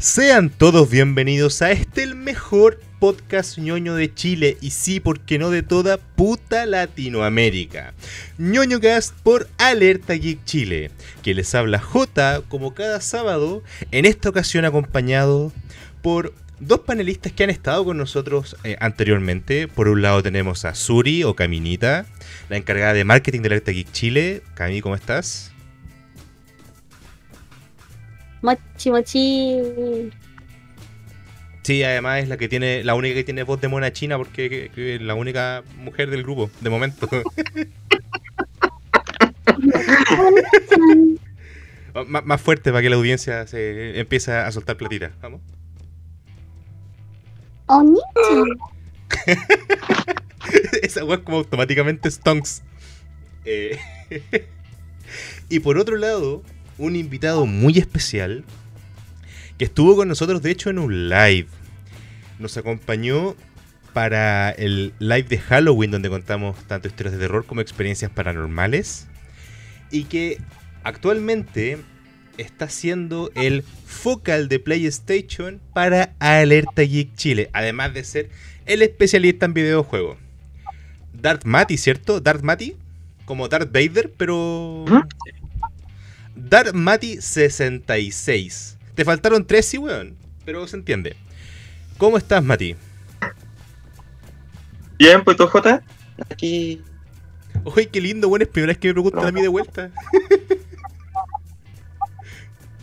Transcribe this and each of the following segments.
Sean todos bienvenidos a este el mejor podcast ñoño de Chile y sí, porque no de toda puta Latinoamérica. ñoño Cast por Alerta Geek Chile, que les habla J como cada sábado, en esta ocasión acompañado por dos panelistas que han estado con nosotros eh, anteriormente. Por un lado tenemos a Suri o Caminita, la encargada de marketing de Alerta Geek Chile. Cami, ¿cómo estás? Mochi, mochi. Sí, además es la que tiene, la única que tiene voz de mona china porque que- que es la única mujer del grupo, de momento. M- más fuerte para que la audiencia se empiece a soltar platita. Vamos. Esa weá es como automáticamente stonks. Eh, y por otro lado, un invitado muy especial que estuvo con nosotros, de hecho, en un live. Nos acompañó para el live de Halloween, donde contamos tanto historias de terror como experiencias paranormales. Y que actualmente está siendo el focal de PlayStation para Alerta Geek Chile, además de ser el especialista en videojuegos. Darth Mati, ¿cierto? Darth Mati, como Darth Vader, pero... Darth Mati 66. Te faltaron tres, sí, weón, pero se entiende. ¿Cómo estás, Mati? Bien, pues tú, Jota. Aquí. Uy, qué lindo, weón, es primera vez que me preguntan a mí de vuelta.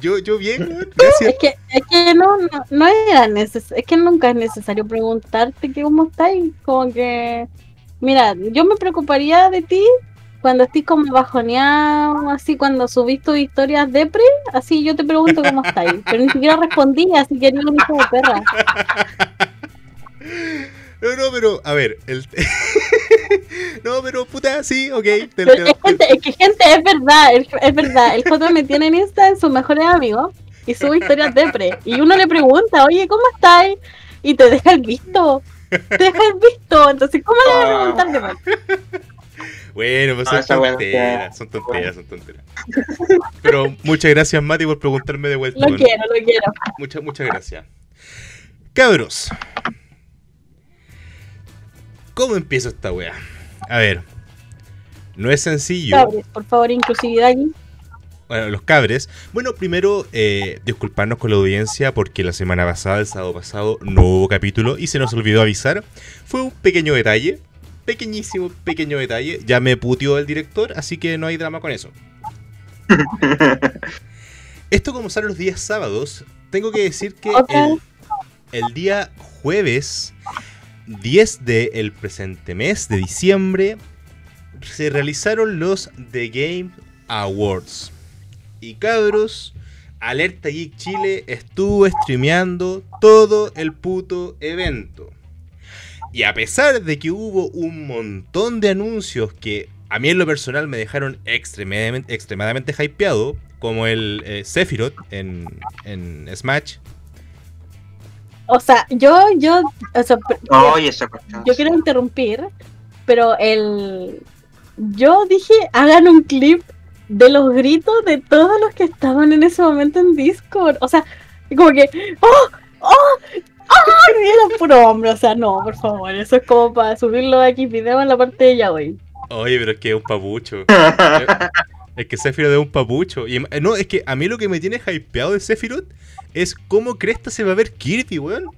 yo, yo bien, weón, gracias. Es que, es que no, no, no era necesario, es que nunca es necesario preguntarte que cómo estás. Como que, mira, yo me preocuparía de ti cuando estés como bajoneado, así cuando subís tus historias depre, así yo te pregunto cómo estás. Pero ni siquiera respondí, así que no un hijo de perra. No, no, pero, a ver, el... no, pero, puta, sí, ok. te- Pero te- es, gente, es que gente, es verdad, es, es verdad. El J me tiene en Insta en sus mejores amigos y sube historias depre. Y uno le pregunta, oye, ¿cómo estás? Y te deja el visto. Te deja el visto. Entonces, ¿cómo le voy a preguntar de más? Bueno, pues son tonteras, son tonteras, son tonteras. Pero muchas gracias, Mati, por preguntarme de vuelta. Lo quiero, lo quiero. Muchas, muchas gracias. Cabros. ¿Cómo empiezo esta wea? A ver. No es sencillo. Cabres, por favor, inclusividad aquí. Bueno, los cabres. Bueno, primero, eh, disculparnos con la audiencia porque la semana pasada, el sábado pasado, no hubo capítulo y se nos olvidó avisar. Fue un pequeño detalle. Pequeñísimo, pequeño detalle. Ya me puteó el director, así que no hay drama con eso. Esto como sale los días sábados, tengo que decir que el, el día jueves 10 del presente mes de diciembre se realizaron los The Game Awards. Y cabros, Alerta Geek Chile estuvo streameando todo el puto evento. Y a pesar de que hubo un montón de anuncios que a mí en lo personal me dejaron extremadamente, extremadamente hypeado, como el eh, Sephiroth en, en Smash, O sea, yo, yo, o sea, esa yo quiero interrumpir, pero el. Yo dije, hagan un clip de los gritos de todos los que estaban en ese momento en Discord. O sea, como que. ¡Oh! ¡Oh! ¡Oh! Y era puro hombre. O sea, no, por favor. Eso es como para subirlo aquí video en la parte de Yaoi. Oye, pero es que es un papucho. Es que Sephiroth es un papucho. Y, eh, no, es que a mí lo que me tiene hypeado de Sephiroth es cómo cresta se va a ver Kirby, weón.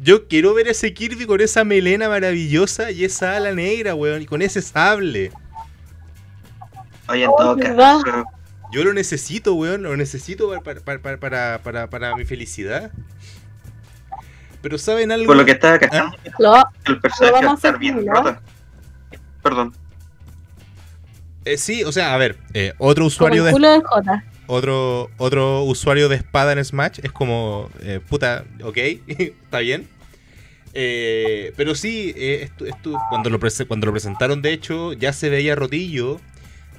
Yo quiero ver ese Kirby con esa melena maravillosa y esa ala negra, weón, y con ese sable. Oye, en Oh, todo ¿verdad? caso. Yo lo necesito, weón, lo necesito para, para, para, para, para, para mi felicidad. Pero ¿saben algo? Por lo que estaba cachando, Lo, el personaje vamos va a estar bien roto. Perdón. Eh, sí, o sea, a ver, eh, otro usuario de culo de Jota. otro, otro usuario de espada en Smash es como, eh, puta, ok, está bien. Eh, pero sí, eh, esto, esto- cuando, lo prese- cuando lo presentaron, de hecho, ya se veía rotillo.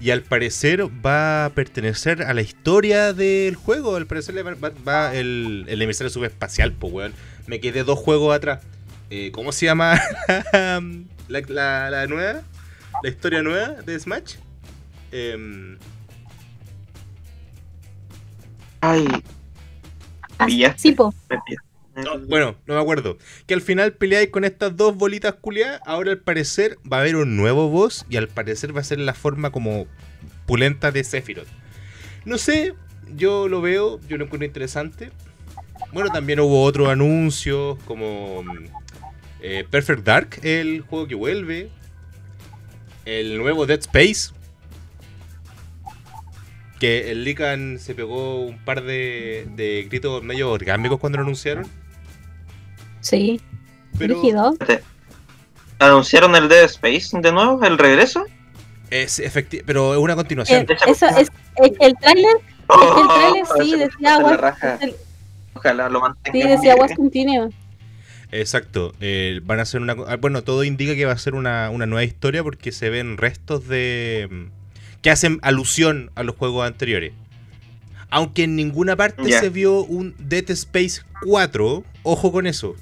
Y al parecer va a pertenecer a la historia del juego. Al parecer le va, va- va el, el emisario subespacial, pues, weón. Me quedé dos juegos atrás. Eh, ¿Cómo se llama la, la- la nueva? ¿La historia nueva de Smash? Em, Ay, Ah, ¿Pillaste? Sí, po. No, bueno, no me acuerdo. Que al final peleáis con estas dos bolitas culiadas. Ahora al parecer va a haber un nuevo boss. Y al parecer va a ser la forma como pulenta de Sephiroth. No sé, yo lo veo, yo lo encuentro interesante. Bueno, también hubo otros anuncios como mm, eh, Perfect Dark, el juego que vuelve. El nuevo Dead Space. Que el Lican se pegó un par de, de gritos medio orgánicos cuando lo anunciaron. Sí. Pero Rígido. ¿Anunciaron el Dead Space de nuevo? ¿El regreso? es efectivo, pero es una continuación. Eh, eso es, el el Oh, sí ese decía el- Ojalá lo mantengan. sí decía bien. What Continue. Exacto. eh, van a hacer una. ah, Bueno, todo indica que va a ser una, una nueva historia porque se ven restos de. mm, que hacen alusión a los juegos anteriores. Aunque en ninguna parte se vio un Dead Space 4, ojo con eso.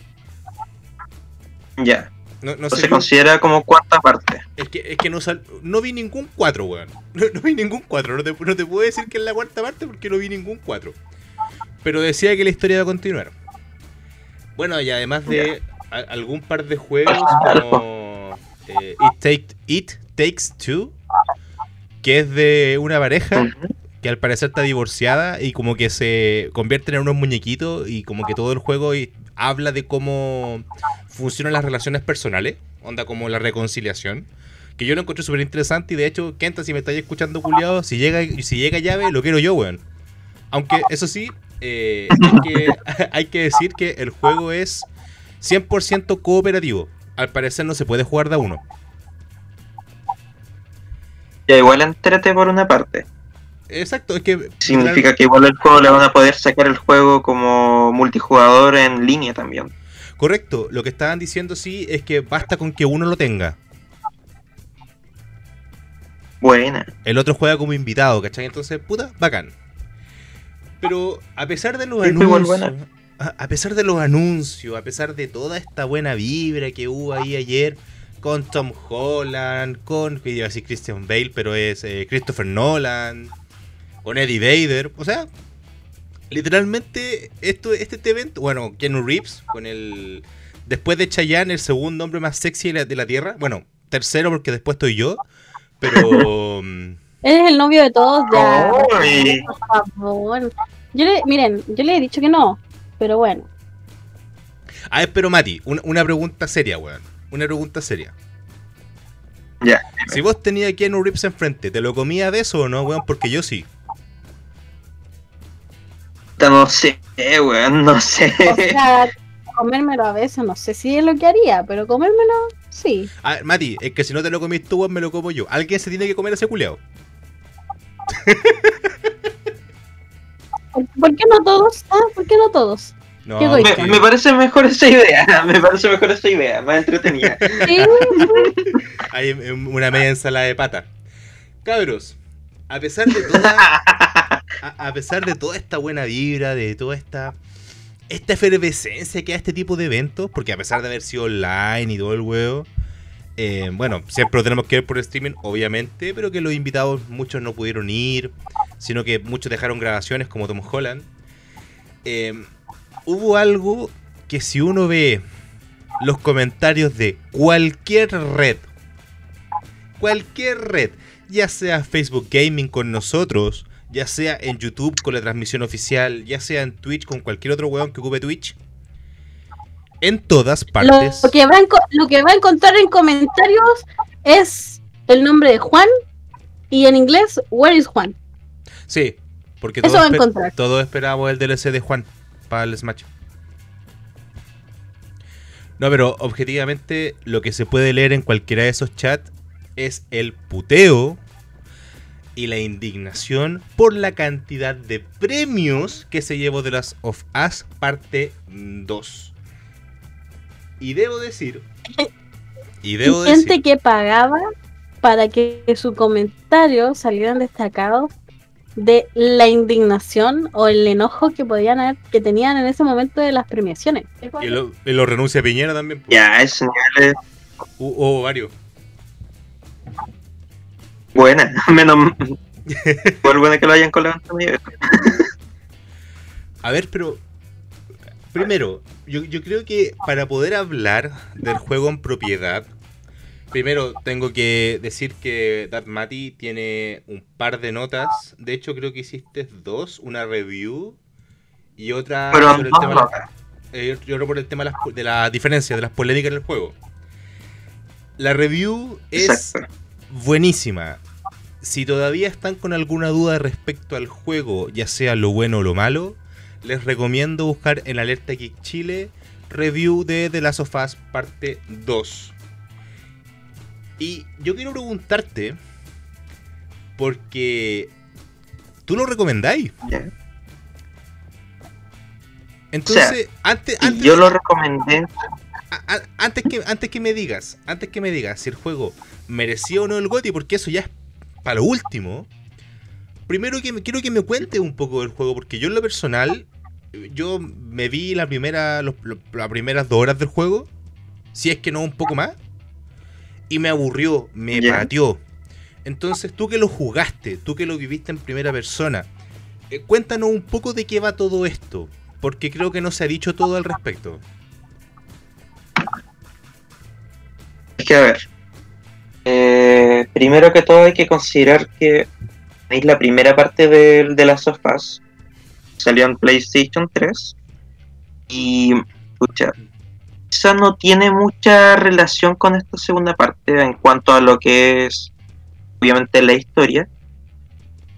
Ya. No, no No se se vio- considera como cuarta parte. es que, es que no, sal- no vi ningún 4, weón. No, no vi ningún 4. No te, no te puedo decir que es la cuarta parte porque no vi ningún 4. Pero decía que la historia va a continuar. Bueno, y además de a- algún par de juegos como eh, It, Take- It Takes Two, que es de una pareja que al parecer está divorciada y como que se convierten en unos muñequitos y como que todo el juego y- habla de cómo funcionan las relaciones personales, onda como la reconciliación, que yo lo encontré súper interesante y de hecho, Kenta, si me estáis escuchando culiado, si llega, si llega llave, lo quiero yo, weón. Aunque eso sí, eh, hay, que, hay que decir que el juego es 100% cooperativo. Al parecer no se puede jugar de a uno. Ya igual entérate por una parte. Exacto, es que... Significa que igual el juego le van a poder sacar el juego como multijugador en línea también. Correcto, lo que estaban diciendo sí es que basta con que uno lo tenga. Buena. El otro juega como invitado, ¿cachai? Entonces, puta, bacán. Pero a pesar de los anuncios, a pesar de los anuncios, a pesar de toda esta buena vibra que hubo ahí ayer con Tom Holland, con, que iba a decir Christian Bale, pero es eh, Christopher Nolan, con Eddie Vader, o sea, literalmente esto, este, este evento, bueno, Keanu Reeves, con el, después de Chayanne, el segundo hombre más sexy de la, de la Tierra, bueno, tercero porque después estoy yo, pero... Eres el novio de todos, ya. Ay. Por favor. Yo le, miren, yo le he dicho que no, pero bueno. A ver, pero Mati, una, una pregunta seria, weón. Una pregunta seria. Ya. Si vos tenías a Keanu Reeves enfrente, ¿te lo comías de eso o no, weón? Porque yo sí. No sé, weón, no sé. O sea, comérmelo a veces, no sé si es lo que haría, pero comérmelo, sí. A ver, Mati, es que si no te lo comís tú, weón, me lo como yo. Alguien se tiene que comer ese culeado. ¿Por, qué no todos? Ah, ¿por qué no todos? No, Qué egoísta. me, me parece mejor esa idea. Me parece mejor esa idea, más entretenida. Sí, hay una media ensalada de pata. Cabros, a pesar de toda, a, a pesar de toda esta buena vibra, de toda esta esta efervescencia que da este tipo de eventos, porque a pesar de haber sido online y todo el huevo, eh, bueno, siempre lo tenemos que ver por streaming, obviamente, pero que los invitados muchos no pudieron ir, sino que muchos dejaron grabaciones como Tom Holland. Eh, hubo algo que si uno ve los comentarios de cualquier red, cualquier red, ya sea Facebook Gaming con nosotros, ya sea en YouTube con la transmisión oficial, ya sea en Twitch con cualquier otro weón que ocupe Twitch, en todas lo, partes. que va lo que va a encontrar en comentarios es el nombre de Juan y en inglés, Where is Juan? Sí, porque todos, va a espe- encontrar. todos esperábamos el DLC de Juan para el Smash. No, pero objetivamente lo que se puede leer en cualquiera de esos chats es el puteo y la indignación por la cantidad de premios que se llevó de las of Us parte 2. Y debo decir, y debo Y gente decir, que pagaba para que su comentario salieran destacados de la indignación o el enojo que podían haber, que tenían en ese momento de las premiaciones. y lo, y lo renuncia Piñera también. pues. Ya, ese nivel es Hu- Hubo varios. buena. Menos. Igual buena que lo hayan colado. A ver, pero Primero, yo, yo creo que para poder hablar del juego en propiedad, primero tengo que decir que Mati tiene un par de notas. De hecho, creo que hiciste dos, una review y otra Pero sobre el tema, eh, yo creo por el tema de las, de la diferencia, de las polémicas en el juego. La review es Exacto. buenísima. Si todavía están con alguna duda respecto al juego, ya sea lo bueno o lo malo, les recomiendo buscar en Alerta Geek Chile review de The Last of Us parte 2. Y yo quiero preguntarte, porque tú lo recomendáis. Entonces, antes, yo lo recomendé. a- a- antes, que, antes que me digas, antes que me digas si el juego merecía o no el GOTY, porque eso ya es para lo último. Primero que me, quiero que me cuente un poco del juego, porque yo en lo personal, yo me vi la primera, los- los- las primeras dos horas del juego, si es que no un poco más, y me aburrió, me Ya. pateó. Entonces tú que lo jugaste, tú que lo viviste en primera persona, eh, cuéntanos un poco de qué va todo esto, porque creo que no se ha dicho todo al respecto. Es que a ver. eh, primero que todo hay que considerar que es la primera parte de, de las sofás. Salió en PlayStation 3. Y pucha, quizá no tiene mucha relación con esta segunda parte en cuanto a lo que es obviamente la historia.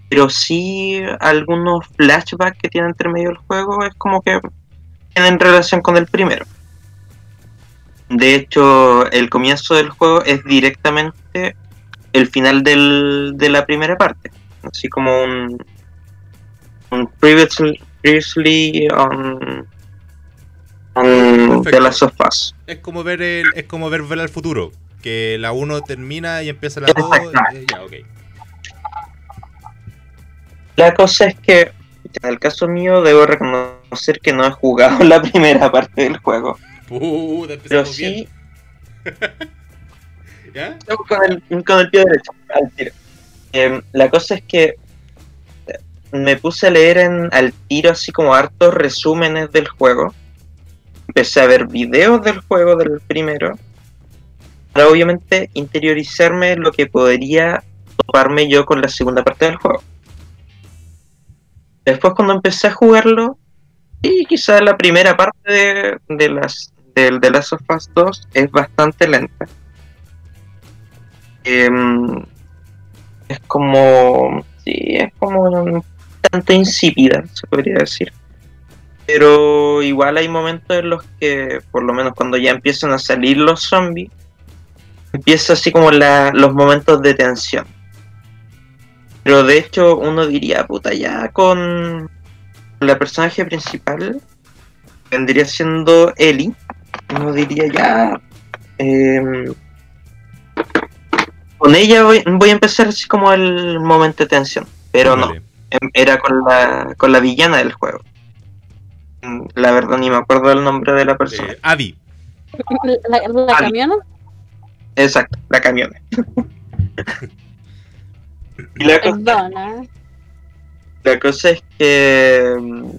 Pero sí algunos flashbacks que tiene entre medio del juego es como que tienen relación con el primero. De hecho, el comienzo del juego es directamente el final del, de la primera parte. Así como un, previously, previously on, on Perfecto. The Last of Us. Es como ver el, es como ver ver al futuro. Que la 1 termina y empieza la 2. Exactamente. ya, ok. La cosa es que, en el caso mío, debo reconocer que no he jugado la primera parte del juego. Puta, Pero sí, ¿Ya? con el, con el pie derecho, al tiro. Em, la cosa es que me puse a leer en, al tiro así como hartos resúmenes del juego. Empecé a ver videos del juego del primero. Para obviamente interiorizarme lo que podría toparme yo con la segunda parte del juego. Después cuando empecé a jugarlo, y quizás la primera parte de, de las del The Last of Us 2 es bastante lenta. Em, es como. Sí, es como un tanto insípida, se podría decir. Pero igual hay momentos en los que, por lo menos cuando ya empiezan a salir los zombies, empieza así como los momentos de tensión. Pero de hecho, uno diría, puta, ya con la personaje principal, vendría siendo Ellie, uno diría ya. em, con ella voy, a empezar así como el momento de tensión, pero no, era con la, con la villana del juego. Mm, La verdad ni me acuerdo el nombre de la persona. Eh, Abby. ¿La, la Abby. camiona? Exacto, la camioneta. y la, co- Perdona. la cosa es que, mm,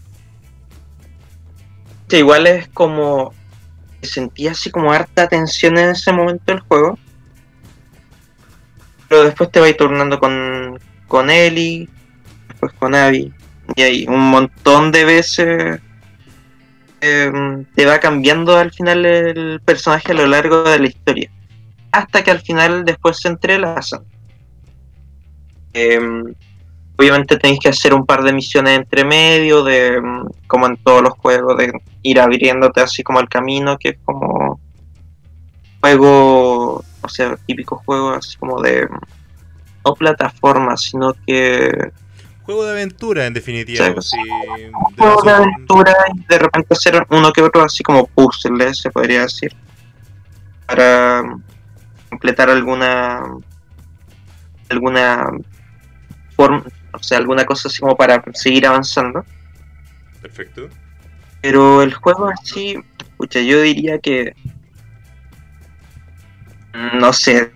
que igual es como sentía así como harta tensión en ese momento del juego. Pero después te vas turnando con, con Ellie, con Abby. Y ahí un montón de veces em, te va cambiando al final el personaje a lo largo de la historia. Hasta que al final después se entrelazan. Em, obviamente tenéis que hacer un par de misiones entre medio, de mm, como en todos los juegos, de ir abriéndote así como el camino, que es como juego, o sea, típico juego así como de no plataforma, sino que Juego de aventura, en definitiva. Sí, pues, sí, de juego de aventura y de repente hacer uno que otro así como puzzle, se podría decir, para completar alguna alguna forma, o sea, alguna cosa así como para seguir avanzando. Perfecto. Pero el juego así, pucha, yo diría que. No sé.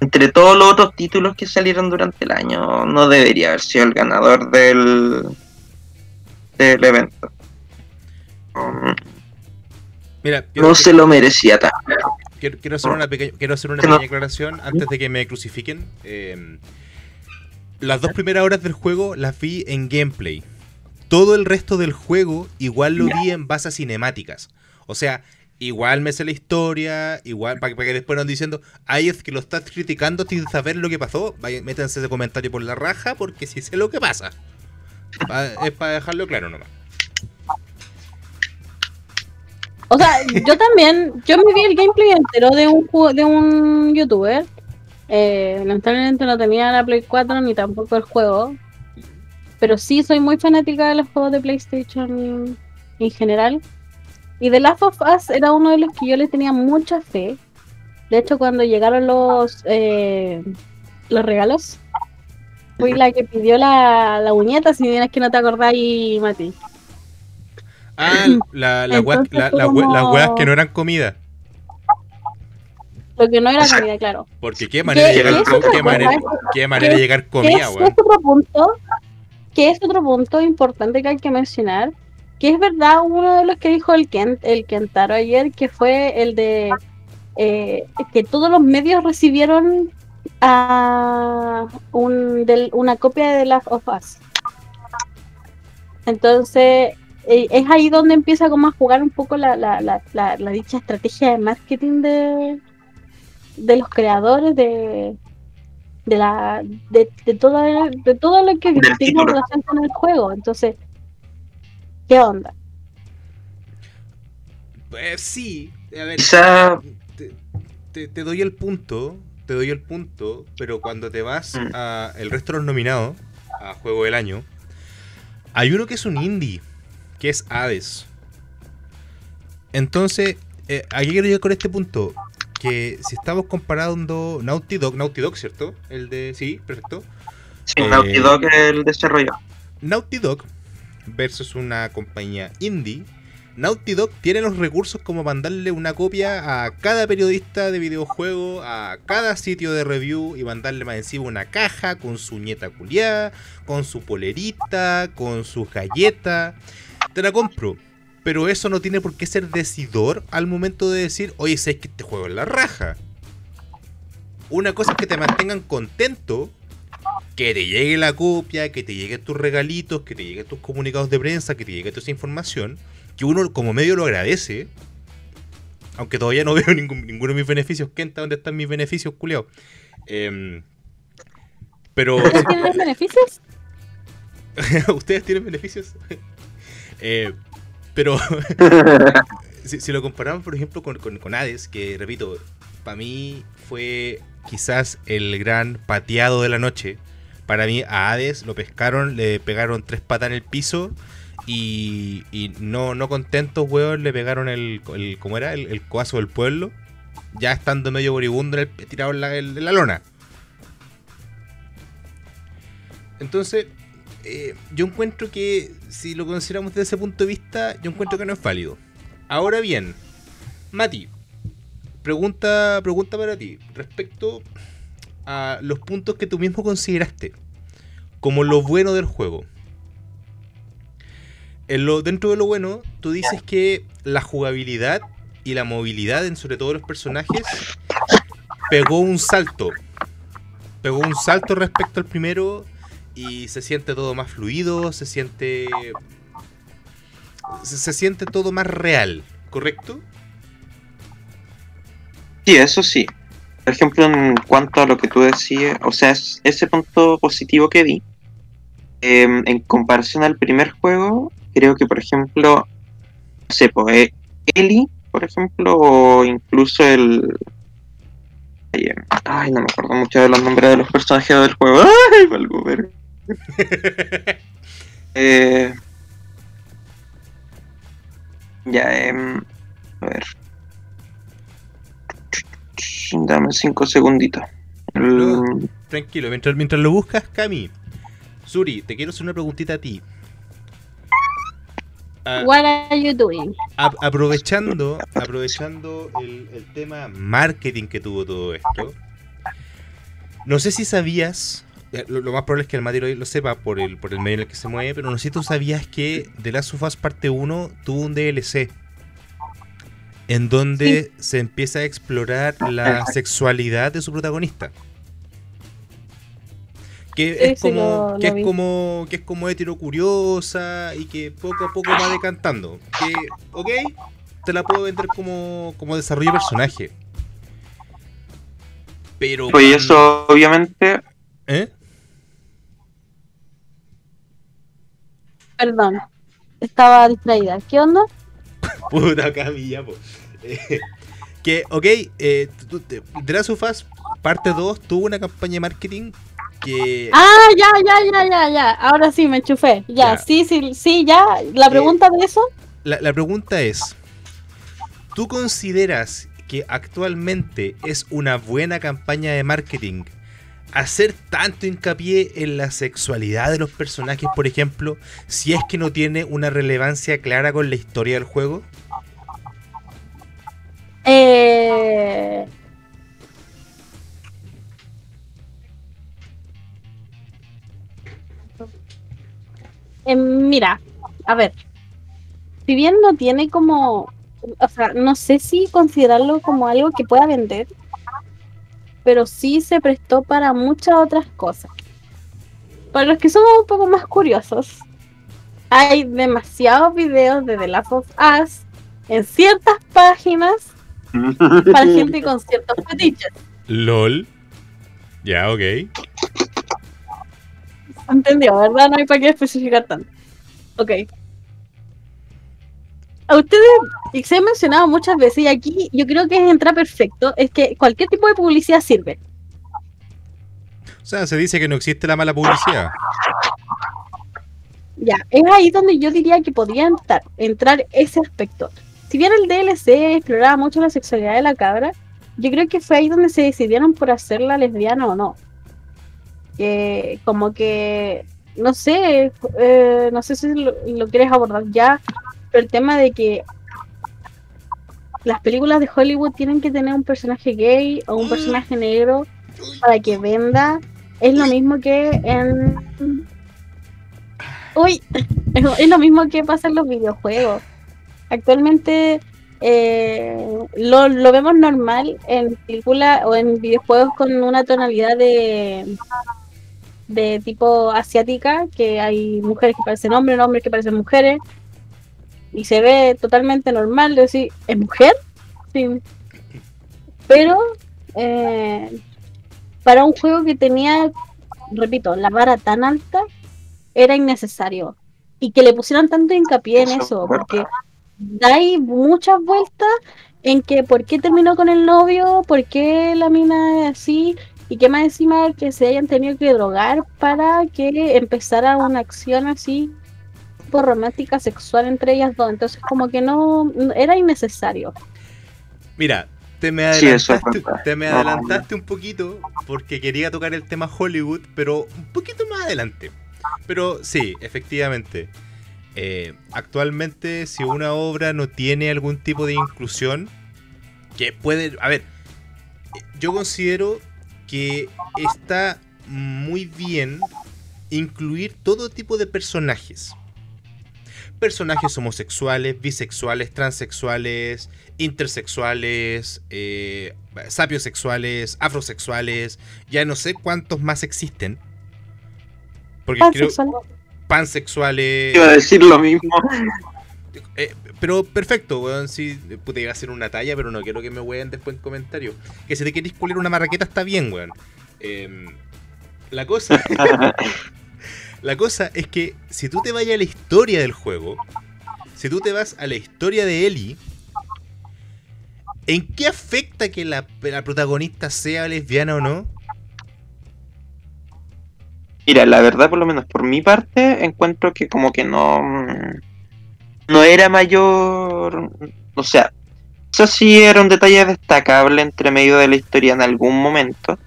Entre todos los otros títulos que salieron durante el año, no debería haber sido el ganador del. del evento. um, Mira, no se lo merecía tanto. quiero, quiero hacer una pequeña, quiero hacer una no- pequeña aclaración antes de que me crucifiquen. Eh, las dos primeras horas del juego las vi en gameplay. Todo el resto del juego igual lo vi en base a cinemáticas. O sea, igual me sé la historia, igual para que, para que después diciendo, ay, es que lo estás criticando sin saber lo que pasó. Vaya, métanse ese comentario por la raja porque si sé lo que pasa. Pa- es para dejarlo claro nomás. O sea, yo también, yo me vi el gameplay entero de un de un youtuber. Eh, no tenía la Play 4 ni tampoco el juego. Pero sí soy muy fanática de los juegos de PlayStation en general. Y The Last of Us era uno de los que yo le tenía mucha fe. De hecho, cuando llegaron los eh, los regalos, fui la que pidió la, la uñeta, si es que no te acordáis, Mati. Ah, la, la Entonces las weas que no eran comida. Lo que no era comida, claro. Porque qué manera de ¿Qué- llegar, qué manera, qué manera de ¿Qué- llegar comida, weón. es otro punto que es otro punto importante que hay que mencionar que es verdad uno de los que dijo el Kent el Kentaro ayer que fue el de eh, que todos los medios recibieron a un, del- una copia de The Last of Us. Entonces eh, es ahí donde empieza como a jugar un poco la, la, la, la, dicha estrategia de marketing de, de los creadores de, de la de, de de todo lo que tiene relación con el juego. Entonces qué onda Pues sí, a ver, Quizá te, te- te doy el punto, te doy el punto, pero cuando te vas Mm. a el resto de los nominados a Juego del Año, hay uno que es un indie, que es Hades. Entonces, eh, aquí quiero llegar con este punto, que si estamos comparando Naughty Dog, Naughty Dog, ¿cierto? El de, sí, perfecto. sí, Eh, Naughty Dog es el desarrollo. Naughty Dog versus una compañía indie, Naughty Dog tiene los recursos como mandarle una copia a cada periodista de videojuego, a cada sitio de review y mandarle más encima una caja con su nieta culiada, con su polerita, con sus galletas. Te la compro. Pero eso no tiene por qué ser decidor al momento de decir, oye, sabes que este juego es la raja. Una cosa es que te mantengan contento que te llegue la copia, que te lleguen tus regalitos, que te lleguen tus comunicados de prensa, que te llegue toda esa información, que uno como medio lo agradece, aunque todavía no veo ningún- ninguno de mis beneficios. Kenta, ¿dónde están mis beneficios, culiao? Em, pero ¿Ustedes tienen beneficios? ustedes tienen beneficios. Eh, pero si, si lo comparamos, por ejemplo, con, con, con Hades, que repito, para mí fue quizás el gran pateado de la noche. Para mí, a Hades lo pescaron, le pegaron tres patas en el piso y, y no, no contentos, weón, le pegaron el, el ¿cómo era? El, el coazo del pueblo, ya estando medio moribundo el- tirado en la, en la lona. Entonces, eh, yo encuentro que si lo consideramos desde ese punto de vista, yo encuentro que no es válido. Ahora bien, Mati, pregunta, pregunta para ti respecto a los puntos que tú mismo consideraste como lo bueno del juego. En lo, dentro de lo bueno, tú dices que la jugabilidad y la movilidad en sobre todo los personajes pegó un salto. Pegó un salto respecto al primero y se siente todo más fluido, se siente se, se siente todo más real, ¿correcto? Sí, eso sí. Por ejemplo, en cuanto a lo que tú decías, o sea, es- ese punto positivo que vi, em, en comparación al primer juego, creo que, por ejemplo, no sé, pues, eh, Ellie, por ejemplo, o incluso el... Ay, em, ay, no me acuerdo mucho de los nombres de los personajes del juego. ¡Ay, valgo ver! Eh, ya, em, a ver. Dame cinco segunditos. El- Tranquilo, mientras, mientras lo buscas, Cami. Suri, te quiero hacer una preguntita a ti. Ah, What are you doing? a- aprovechando aprovechando el, el tema marketing que tuvo todo esto, no sé si sabías lo, lo más probable es que el Mati lo, lo sepa por el, por el medio en el que se mueve, pero no sé si tú sabías que The Last of Us parte 1 tuvo un DLC en donde se empieza a explorar la sexualidad de su protagonista. Que Sí, es sí, como lo- que lo es como que es como hetero curiosa y que poco a poco va decantando. Que, ok, te la puedo vender como, como desarrollo de personaje. Pero Pues cuando- eso, obviamente, ¿Eh? Perdón. Estaba distraída. ¿Qué onda? Puta camilla, po. Eh, que, ok, eh, The Last of Us parte 2 tuvo una campaña de marketing que... Ah, ya, ya, ya, ya, ya. Ahora sí me enchufé. Ya, Ya. sí, sí, sí, ya. La Eh, pregunta de eso. La, la pregunta es, ¿tú consideras que actualmente es una buena campaña de marketing hacer tanto hincapié en la sexualidad de los personajes, por ejemplo, si es que no tiene una relevancia clara con la historia del juego? Eh... Eh, mira, a ver, si bien no tiene como, o sea, no sé si considerarlo como algo que pueda vender, pero sí se prestó para muchas otras cosas. Para los que somos un poco más curiosos, hay demasiados videos de The Last of Us en ciertas páginas para gente con ciertos fetiches. LOL. Ya, ok. Entendió, ¿verdad? No hay para qué especificar tanto. Ok. A ustedes, y se ha mencionado muchas veces, y aquí yo creo que entra perfecto, es que cualquier tipo de publicidad sirve. O sea, se dice que no existe la mala publicidad. Ya, es ahí donde yo diría que podría entrar, entrar ese aspecto. Si bien el DLC exploraba mucho la sexualidad de la cabra, yo creo que fue ahí donde se decidieron por hacerla lesbiana o no. Que como que, no sé, eh, no sé si lo, lo quieres abordar ya, pero el tema de que las películas de Hollywood tienen que tener un personaje gay o un personaje negro para que venda, es lo mismo que en Uy, es, lo mismo que pasa en los videojuegos. Actualmente eh, lo, lo vemos normal en películas o en videojuegos con una tonalidad de de tipo asiática, que hay mujeres que parecen hombres, hombres que parecen mujeres, y se ve totalmente normal, de decir, ¿es mujer? Sí. Pero eh, para un juego que tenía, repito, la vara tan alta, era innecesario. Y que le pusieran tanto hincapié en Eso porque dais muchas vueltas en que por qué terminó con el novio, por qué la mina es así, y que más encima que se hayan tenido que drogar para que empezara una acción así tipo romántica sexual entre ellas dos. Entonces como que no era innecesario. Mira, te me Sí, eso es adelantaste, verdad. te me No, adelantaste un poquito porque quería tocar el tema Hollywood, pero un poquito más adelante. Pero sí, efectivamente. eh, actualmente, si una obra no tiene algún tipo de inclusión, que puede. A ver, yo considero que está muy bien incluir todo tipo de personajes. Personajes homosexuales, bisexuales, transexuales, intersexuales, eh, sapiosexuales, afrosexuales, ya no sé cuántos más existen. Porque creo Pansexual. pansexuales. Iba a decir lo mismo. Eh, pero perfecto, weón. Sí, puta, iba a hacer una talla, pero no quiero que me ween después en comentarios. Que si te queréis culir una marraqueta está bien, weón. Em, la cosa. la cosa es que si tú te vas a la historia del juego, si tú te vas a la historia de Ellie, ¿en qué afecta que la, la protagonista sea lesbiana o no? Mira, la verdad, por lo menos por mi parte, encuentro que como que no. mm, No era mayor. O sea, eso sí era un detalle destacable entre medio de la historia en algún momento.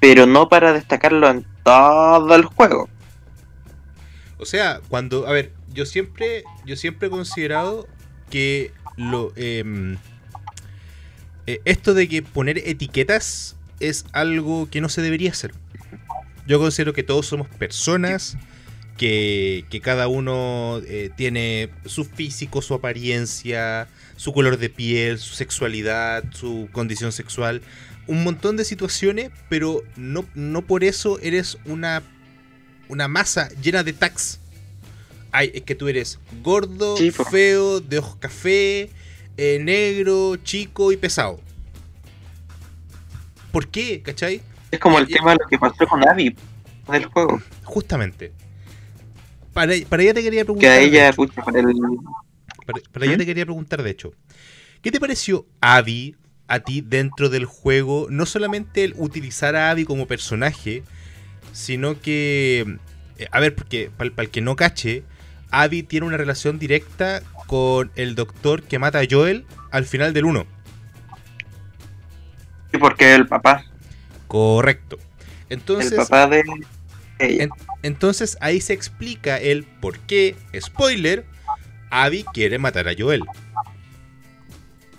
Pero no para destacarlo en todo el juego. O sea, cuando, a ver, yo siempre, yo siempre he considerado que lo, em, eh, esto de que poner etiquetas es algo que no se debería hacer. Yo considero que todos somos personas, que, que cada uno eh, tiene su físico, su apariencia, su color de piel, su sexualidad, su condición sexual, un montón de situaciones, pero no, no por eso eres una, una masa llena de tags. Ay, es que tú eres gordo, feo, de ojos café, eh, negro, chico y pesado. ¿Por qué? ¿Cachai? Es como el Y- tema de lo que pasó con Abby del juego. Justamente. Para, para allá te quería Que preguntar. a de ella, pucha, para el, Para, para ¿Mm? te quería preguntar, de hecho. ¿Qué te pareció Abby a ti dentro del juego? No solamente el utilizar a Abby como personaje, sino que. eh, A ver, porque para el que no cache, Abby tiene una relación directa con el doctor que mata a Joel al final del 1. Sí, porque el papá, Correcto. el Entonces, papá de ella. En- entonces ahí se explica el por qué, spoiler, Abby quiere matar a Joel.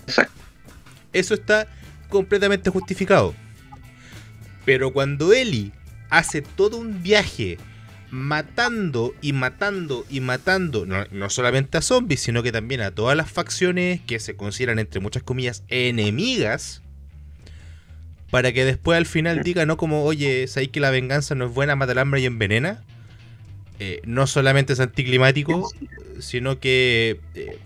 Exacto. Eso está completamente justificado. Pero cuando Ellie hace todo un viaje matando y matando y matando, no, no solamente a zombies, sino que también a todas las facciones que se consideran entre muchas comillas enemigas, para que después al final diga, no como, oye, ¿sabéis que la venganza no es buena, mata al hambre y envenena? Eh, no solamente es anticlimático, sino que eh,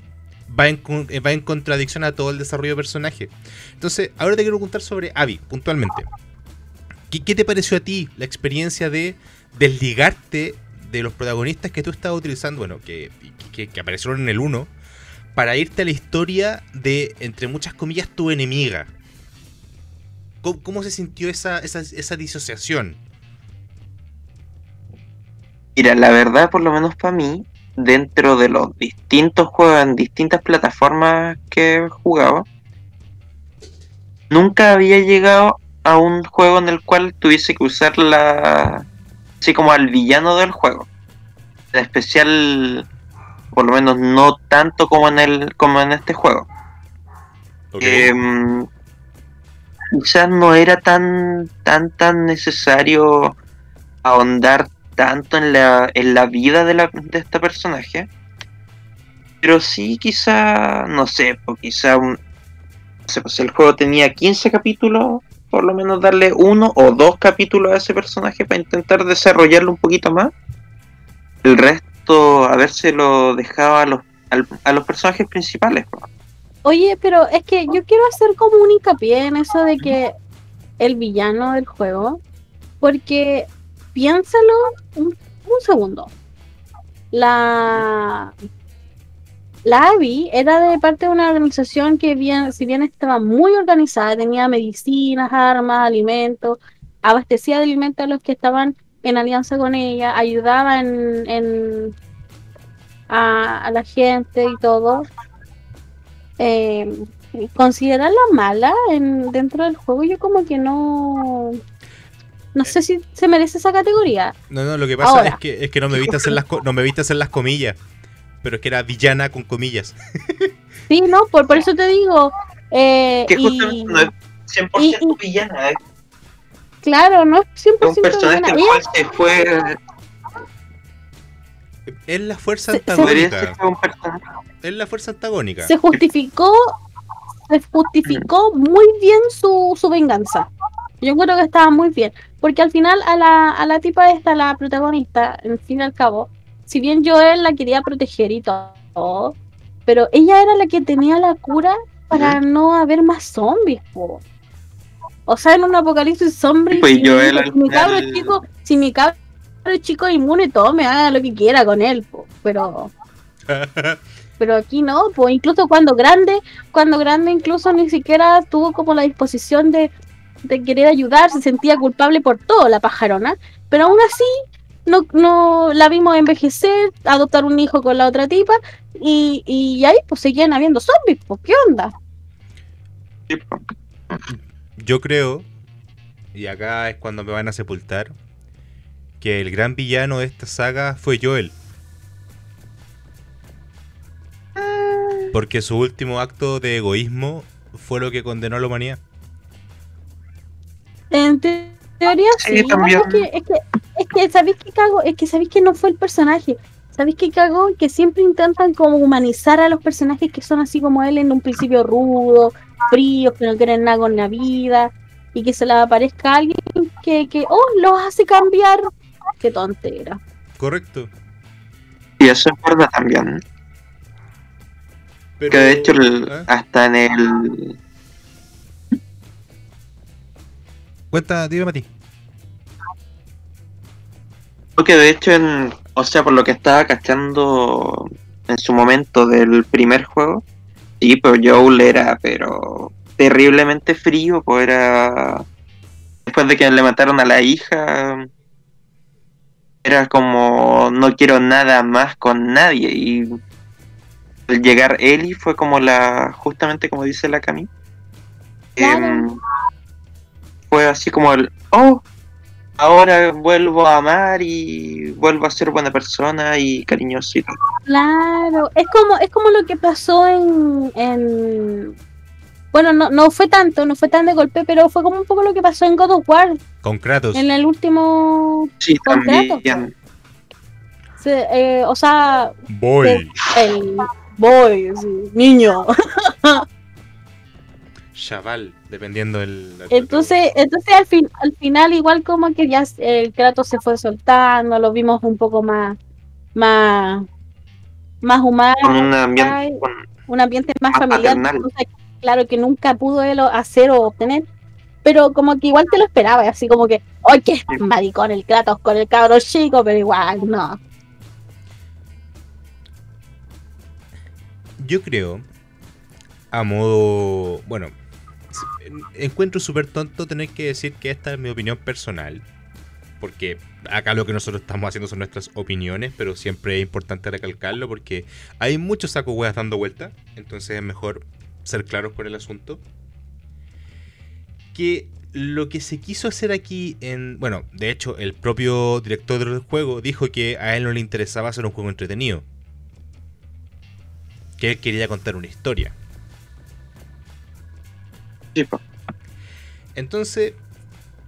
va, en, eh, va en contradicción a todo el desarrollo de personaje. Entonces, ahora te quiero preguntar sobre Abby, puntualmente. ¿Qué, te pareció a ti la experiencia de desligarte de los protagonistas que tú estabas utilizando, bueno, que, que, aparecieron en el 1, para irte a la historia de, entre muchas comillas, tu enemiga? ¿Cómo, cómo se sintió esa, esa disociación? Mira, la verdad, por lo menos para mí, dentro de los distintos juegos en distintas plataformas que he jugado, nunca había llegado a un juego en el cual tuviese que usar la. así como al villano del juego. En especial, por lo menos no tanto como en el como en este juego. Em, quizás no era tan tan tan necesario ahondar tanto en la, en la vida de, la, de este personaje pero sí quizá no sé pues quizá un, no sé, pues el juego tenía 15 capítulos por lo menos darle uno o dos capítulos a ese personaje para intentar desarrollarlo un poquito más el resto a ver si lo dejaba a los, a los personajes principales. Oye, pero es que yo quiero hacer como un hincapié en eso de que el villano del juego, porque piénsalo un, un segundo. La la Abby era de parte de una organización que bien, si bien estaba muy organizada, tenía medicinas, armas, alimentos, abastecía de alimentos a los que estaban en alianza con ella, ayudaba en, en- a, la gente y todo. Eh, considerarla mala en, dentro del juego, yo como que no. No sé si se merece esa categoría. No, no, lo que pasa Ahora. es que, es que no me viste hacer las no me viste hacer las comillas. Pero es que era villana con comillas. Sí, no, por, por eso te digo. eh, que y- justamente no es 100% y- y- villana es claro, no es 100% un personaje Ella cual se fue Es la fuerza Se- antagónica. Es la fuerza antagónica. se justificó, se justificó muy bien su, su venganza. Yo creo que estaba muy bien, porque al final a la, a la tipa esta, la protagonista, en fin y al cabo, si bien Joel la quería proteger y todo, pero ella era la que tenía la cura para no haber más zombies, po. O sea, en un apocalipsis zombie, Pues si, Joel mi, al si mi cabro final- chico, si mi cabro chico inmune, todo me haga lo que quiera con él, po. pero pero aquí no, pues incluso cuando grande, cuando grande incluso ni siquiera tuvo como la disposición de, de querer ayudar, se sentía culpable por todo la pajarona, pero aún así no, no la vimos envejecer, adoptar un hijo con la otra tipa y, y ahí pues seguían habiendo zombies, pues qué onda. Yo creo, y acá es cuando me van a sepultar, que el gran villano de esta saga fue Joel. Porque su último acto de egoísmo fue lo que condenó a la humanidad. En teoría Sí, sí. también. Es que, es que, es que ¿sabéis qué cago? Es que sabéis que no fue el personaje. ¿Sabéis qué cago? Que siempre intentan como humanizar a los personajes que son así como él en un principio rudos, fríos, que no quieren nada con la vida. Y que se le aparezca alguien que, que oh, los hace cambiar. Qué tontera. Correcto. Y eso es verdad también. Pero, Que de hecho, el- ¿Ah? hasta en el. Cuenta, dime Mati. Porque de hecho, en, o sea, por lo que estaba cachando en su momento del primer juego, sí, pues Joel era, pero terriblemente frío, pues era. Después de que le mataron a la hija, era como no quiero nada más con nadie. Y al llegar Ellie fue como la, justamente como dice la Cami, Claro. em, fue así como el, oh, ahora vuelvo a amar y vuelvo a ser buena persona y cariñosito. Claro, es como, es como lo que pasó en, en bueno, no, no fue tanto, no fue tan de golpe, pero fue como un poco lo que pasó en God of War, Con Kratos. en el último, Sí, Con Kratos, también. se- eh, o sea, Voy. el boy, sí, niño. Chaval, dependiendo del. Entonces, entonces al fin, al final igual como que ya el Kratos se fue soltando, lo vimos un poco más, más, más humano, Con un ambiente. Con- un ambiente más Más familiar, claro que nunca pudo él hacer o obtener, pero como que igual te lo esperaba, así como que, ¡ay, qué maricón el Kratos con el cabro chico! Pero igual, no. Yo creo, a modo. Bueno, encuentro súper tonto tener que decir que esta es mi opinión personal. Porque acá lo que nosotros estamos haciendo son nuestras opiniones, pero siempre es importante recalcarlo porque hay muchos sacos hueas dando vuelta. Entonces es mejor ser claros con el asunto. Que lo que se quiso hacer aquí en. Bueno, de hecho, el propio director del juego dijo que a él no le interesaba hacer un juego entretenido que él quería contar una historia. Entonces,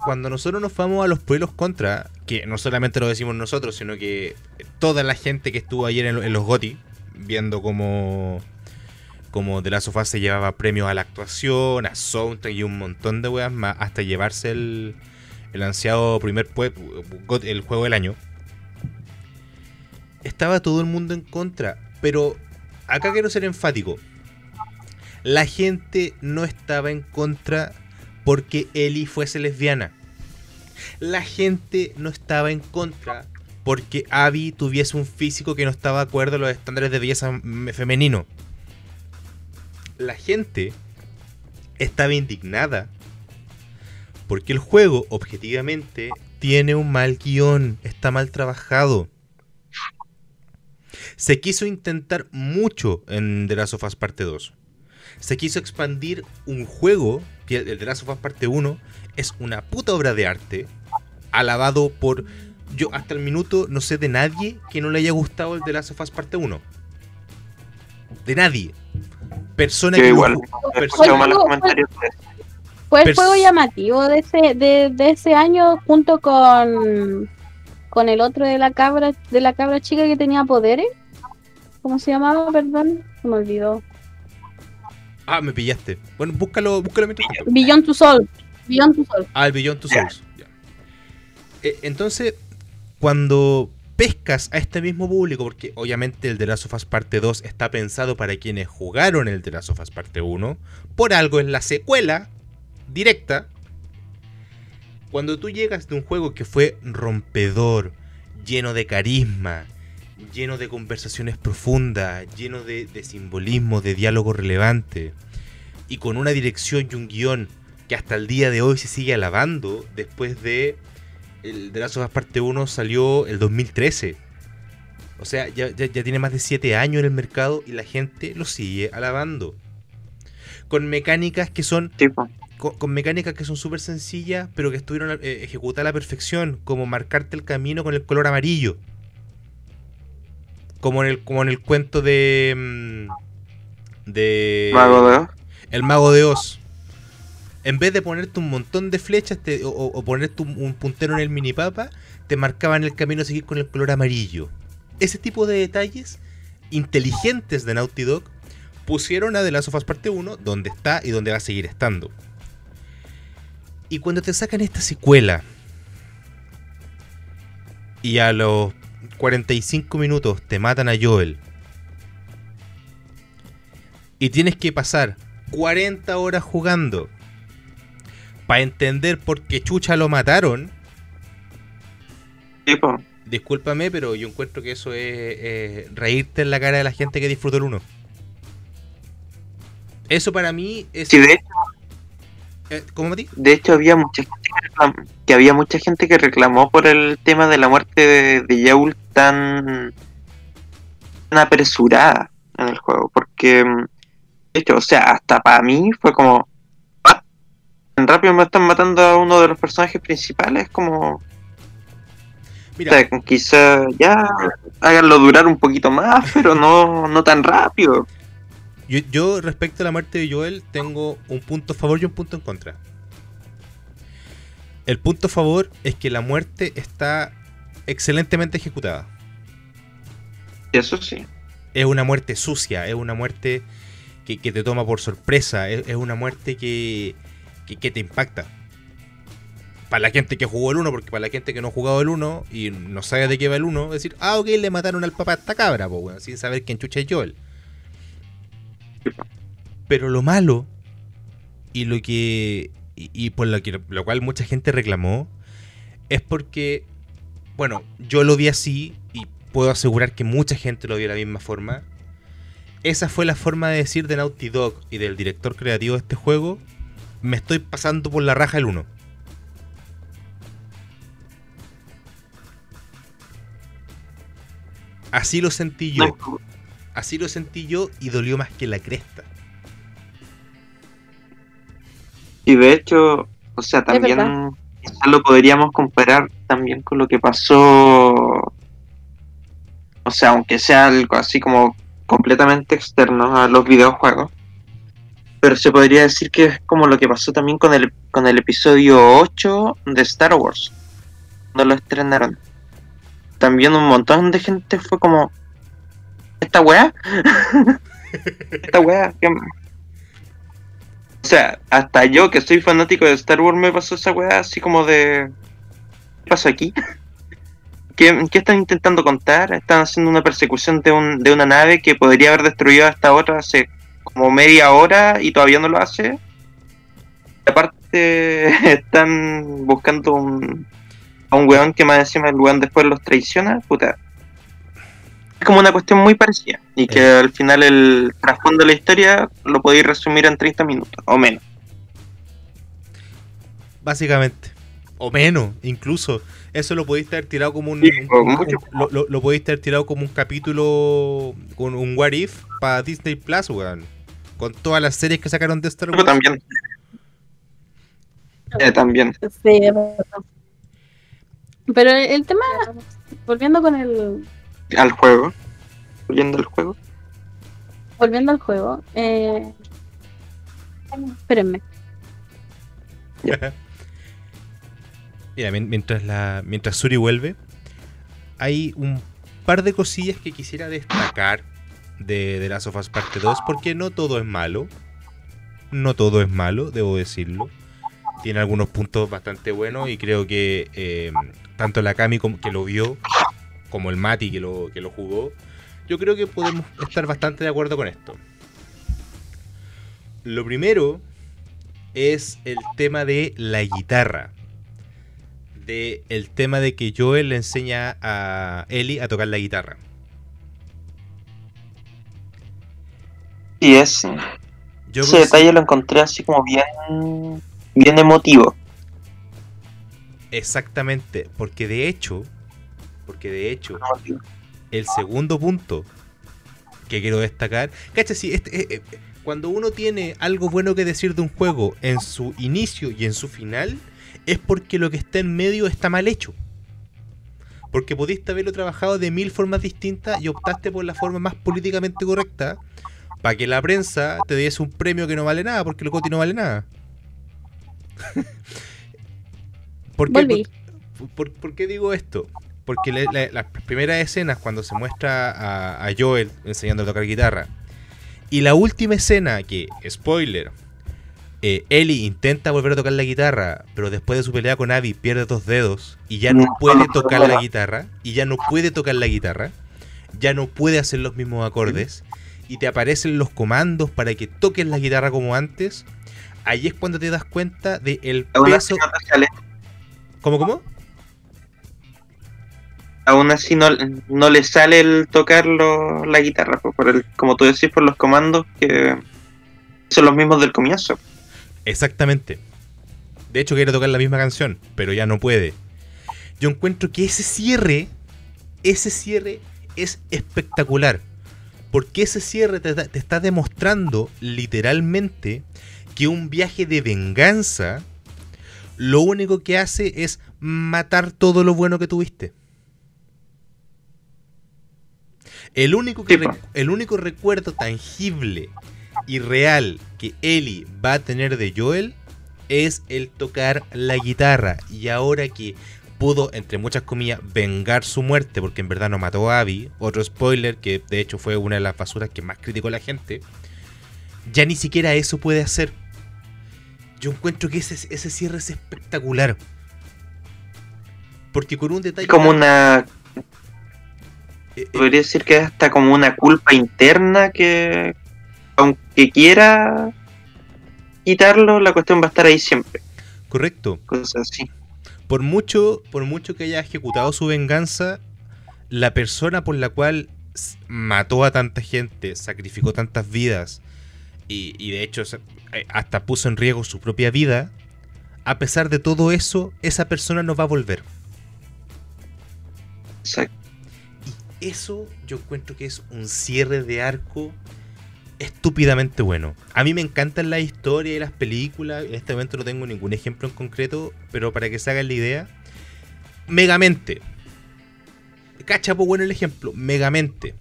cuando nosotros nos vamos a los pueblos contra, que no solamente lo decimos nosotros, sino que toda la gente que estuvo ayer en, lo- en los GOTI, viendo cómo, cómo The Last of Us se llevaba premios a la actuación, a soundtrack y un montón de weas más, hasta llevarse el, el ansiado primer el juego del año, estaba todo el mundo en contra, pero acá quiero ser enfático. La gente no estaba en contra porque Ellie fuese lesbiana. La gente no estaba en contra porque Abby tuviese un físico que no estaba de acuerdo a los estándares de belleza femenino. La gente estaba indignada porque el juego, objetivamente, tiene un mal guion, está mal trabajado. Se quiso intentar mucho en The Last of Us Parte 2 se quiso expandir un juego, que el de Last of Us Parte 1 es una puta obra de arte, alabado por... Yo hasta el minuto no sé de nadie que no le haya gustado el de Last of Us Parte 1. De nadie. Persona Yo que igual. malos comentarios. eso. Fue el Pers- juego llamativo de ese, de, de ese año junto con, con el otro de la cabra, de la cabra chica que tenía poderes. ¿Cómo se llamaba? Perdón, se me olvidó. Ah, me pillaste. Bueno, búscalo, búscalo mientras tanto. Beyond to Soul. Beyond to Soul. Ah, el Beyond Two Souls. Eh, entonces, cuando pescas a este mismo público, porque obviamente el The Last of Us Parte 2 está pensado para quienes jugaron el The Last of Us Parte 1, por algo es la secuela directa. Cuando tú llegas de un juego que fue rompedor, lleno de carisma, lleno de conversaciones profundas, lleno de, de simbolismo, de diálogo relevante, y con una dirección y un guion que hasta el día de hoy se sigue alabando después de el de Last of Us Parte 1 salió el 2013. O sea, ya, ya- ya tiene más de 7 años en el mercado y la gente lo sigue alabando. Con mecánicas que son con mecánicas que son súper sencillas, pero que estuvieron eh, ejecutadas a la perfección, como marcarte el camino con el color amarillo. Como en el, como en el cuento de. mm, de. Mago de Oz. El mago de Oz. En vez de ponerte un montón de flechas te- o, o ponerte un, un puntero en el minipapa, te marcaban el camino a seguir con el color amarillo. Ese tipo de detalles inteligentes de Naughty Dog pusieron a The Last of Us Parte 1 donde está y donde va a seguir estando. Y cuando te sacan esta secuela y a los 45 minutos te matan a Joel y tienes que pasar 40 horas jugando para entender por qué chucha lo mataron, Tipo, discúlpame, pero yo encuentro que eso es eh, reírte en la cara de la gente que disfrutó el 1. Eso para mí es... sí, de hecho, eh, ¿Cómo, Mati? de hecho había mucha gente que, reclam- que había mucha gente que reclamó por el tema de la muerte de, de tan, tan apresurada en el juego. Porque, mm, de hecho, o sea, hasta para mí fue como. "Ah, Tan rápido me están matando a uno de los personajes principales, como. O Mira, sea, quizá ya háganlo durar un poquito más, pero no, no tan rápido. yo, yo respecto a la muerte de Joel tengo un punto a favor y un punto en contra. El punto a favor es que la muerte está excelentemente ejecutada. Eso sí. Es una muerte sucia, es una muerte que, que te toma por sorpresa, es, es una muerte que, que, que te impacta. Para la gente que jugó el 1, porque para la gente que no ha jugado el 1 y no sabe de qué va el 1, decir, ah, ok, le mataron al papá a esta cabra, po, weón, sin saber quién chucha es Joel. Pero lo malo, y lo que. Y, y por lo, que, lo cual mucha gente reclamó, es porque, bueno, yo lo vi así, y puedo asegurar que mucha gente lo vio de la misma forma. Esa fue la forma de decir de Naughty Dog y del director creativo de este juego. Me estoy pasando por la raja el 1. Así lo sentí yo. Así lo sentí yo y dolió más que la cresta. Y de hecho, o sea, también lo podríamos comparar también con lo que pasó. O sea, aunque sea algo así como completamente externo a los videojuegos. Pero se podría decir que es como lo que pasó también con el, con el episodio 8 de Star Wars. Cuando lo estrenaron. También un montón de gente fue como. ¿Esta weá? ¿Esta weá? ¿Qué- sea, hasta yo que soy fanático de Star Wars me pasó esa weá así como de... ¿Qué pasó aquí? ¿Qué, están intentando contar? Están haciendo una persecución de, un, de una nave que podría haber destruido a esta otra hace como media hora y todavía no lo hace. Aparte están buscando un, a un weón que más encima el weón después los traiciona. Puta. Es como una cuestión muy parecida. Y que al final el trasfondo de la historia lo podéis resumir en 30 minutos o menos. Básicamente. O menos, incluso. Eso lo podéis haber tirado como un. Sí, lo, lo- lo podéis haber tirado como un capítulo. Con un What If para Disney Plus, weón. Con todas las series que sacaron de Star Pero Wars. también. Eh, también. Sí. Pero el tema, volviendo con el, Al juego. Volviendo al juego. volviendo al juego, eh, espérenme. Mira, mien- mientras, la, mientras Suri vuelve, hay un par de cosillas que quisiera destacar de, de Last of Us Parte 2, porque no todo es malo. No todo es malo, debo decirlo. Tiene algunos puntos bastante buenos y creo que eh, tanto la Kami como- que lo vio, como el Mati que lo, que lo jugó, yo creo que podemos estar bastante de acuerdo con esto. Lo primero es el tema de la guitarra. De el tema de que Joel le enseña a Ellie a tocar la guitarra. Y es. Yo ese detalle lo encontré así como bien. Bien emotivo. Exactamente, porque de hecho, porque de hecho, el segundo punto que quiero destacar, cacha, sí, este, eh, eh, cuando uno tiene algo bueno que decir de un juego en su inicio y en su final, es porque lo que está en medio está mal hecho. Porque pudiste haberlo trabajado de mil formas distintas y optaste por la forma más políticamente correcta para que la prensa te diese un premio que no vale nada, porque el Coti no vale nada. ¿Por qué, Volví. por- por- por qué digo esto? Porque la- la- las primeras escenas cuando se muestra a, a Joel enseñando a tocar guitarra y la última escena que, spoiler, eh, Ellie intenta volver a tocar la guitarra, pero después de su pelea con Abby pierde dos dedos y ya no puede tocar la guitarra y ya no puede tocar la guitarra, ya no puede hacer los mismos acordes y te aparecen los comandos para que toques la guitarra como antes. Ahí es cuando te das cuenta de el peso. ¿Cómo, cómo? Aún así no, no le sale el tocarlo la guitarra, por el, como tú decís, por los comandos que son los mismos del comienzo. Exactamente. De hecho, quiere tocar la misma canción, pero ya no puede. Yo encuentro que ese cierre, ese cierre es espectacular. Porque ese cierre te, te está demostrando literalmente que un viaje de venganza lo único que hace es matar todo lo bueno que tuviste. El único, que recu- el único recuerdo tangible y real que Ellie va a tener de Joel es el tocar la guitarra. Y ahora que pudo, entre muchas comillas, vengar su muerte, porque en verdad no mató a Abby, otro spoiler que de hecho fue una de las basuras que más criticó la gente, ya ni siquiera eso puede hacer. Yo encuentro que ese, ese cierre es espectacular. Porque con un detalle... Es como una, podría decir que es hasta como una culpa interna que, aunque quiera quitarlo, la cuestión va a estar ahí siempre. correcto. Cosas así. por mucho, por mucho que haya ejecutado su venganza, la persona por la cual mató a tanta gente, sacrificó tantas vidas y, y de hecho eh, hasta puso en riesgo su propia vida, a pesar de todo eso, esa persona no va a volver. Exacto. Eso yo encuentro que es un cierre de arco estúpidamente bueno. A mí me encantan las historias y las películas. En este momento no tengo ningún ejemplo en concreto, pero para que se hagan la idea. Megamente. Cachapo bueno el ejemplo. Megamente.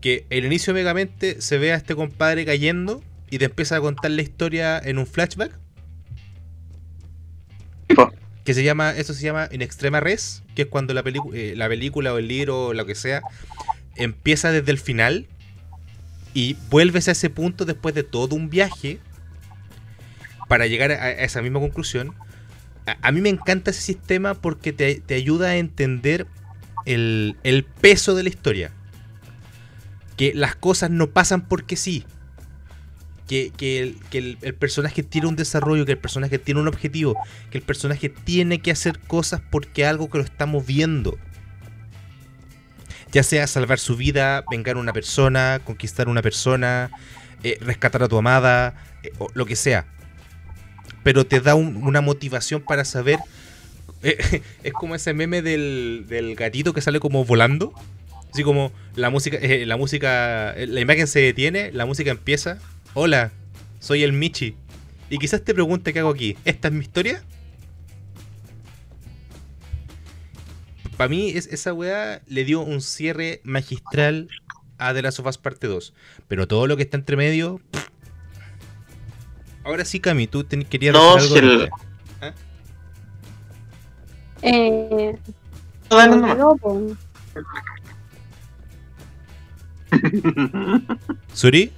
Que el inicio de Megamente se ve a este compadre cayendo y te empieza a contar la historia en un flashback. Que se llama, eso se llama en extrema res, que es cuando la, eh, la película o el libro o lo que sea empieza desde el final y vuelves a ese punto después de todo un viaje para llegar a, a esa misma conclusión. A, a mí me encanta ese sistema porque te, te ayuda a entender el, el peso de la historia. Que las cosas no pasan porque sí. Que, que el, personaje tiene un desarrollo, que el personaje tiene un objetivo, que el personaje tiene que hacer cosas porque algo que lo estamos viendo. Ya sea salvar su vida, vengar a una persona, conquistar a una persona, eh, rescatar a tu amada, eh, lo que sea. Pero te da un- una motivación para saber. eh, es como ese meme del, del gatito que sale como volando. Así como la música, la música, la imagen se detiene, la música empieza. Hola, soy el Michi. Y quizás te pregunte qué hago aquí. ¿Esta es mi historia? Para mí es, esa weá le dio un cierre magistral a The Last of Us Parte 2. Pero todo lo que está entre medio... pff. Ahora sí, Cami, tú ten- querías No, decir si algo. el- de- Eh, No, po. ¿Suri?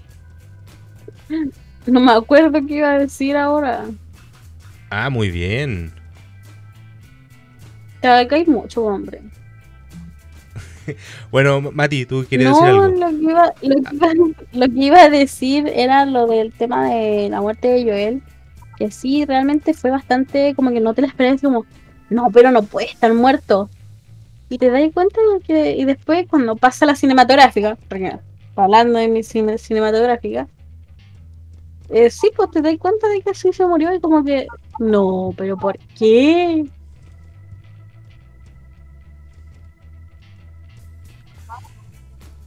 No me acuerdo qué iba a decir ahora. Ah, muy bien. Te cae mucho, hombre. Bueno, Mati, tú no, decir algo. Lo, que iba, lo, que iba, lo que iba a decir era lo del tema de la muerte de Joel. Que sí, realmente fue bastante como que no te la esperas como, no, pero no puede estar muerto. Y te das cuenta que, y después cuando pasa la cinematográfica, porque hablando de mi cine- cinematográfica, eh, sí, pues te das cuenta de que sí se murió y como que, no, pero ¿por qué?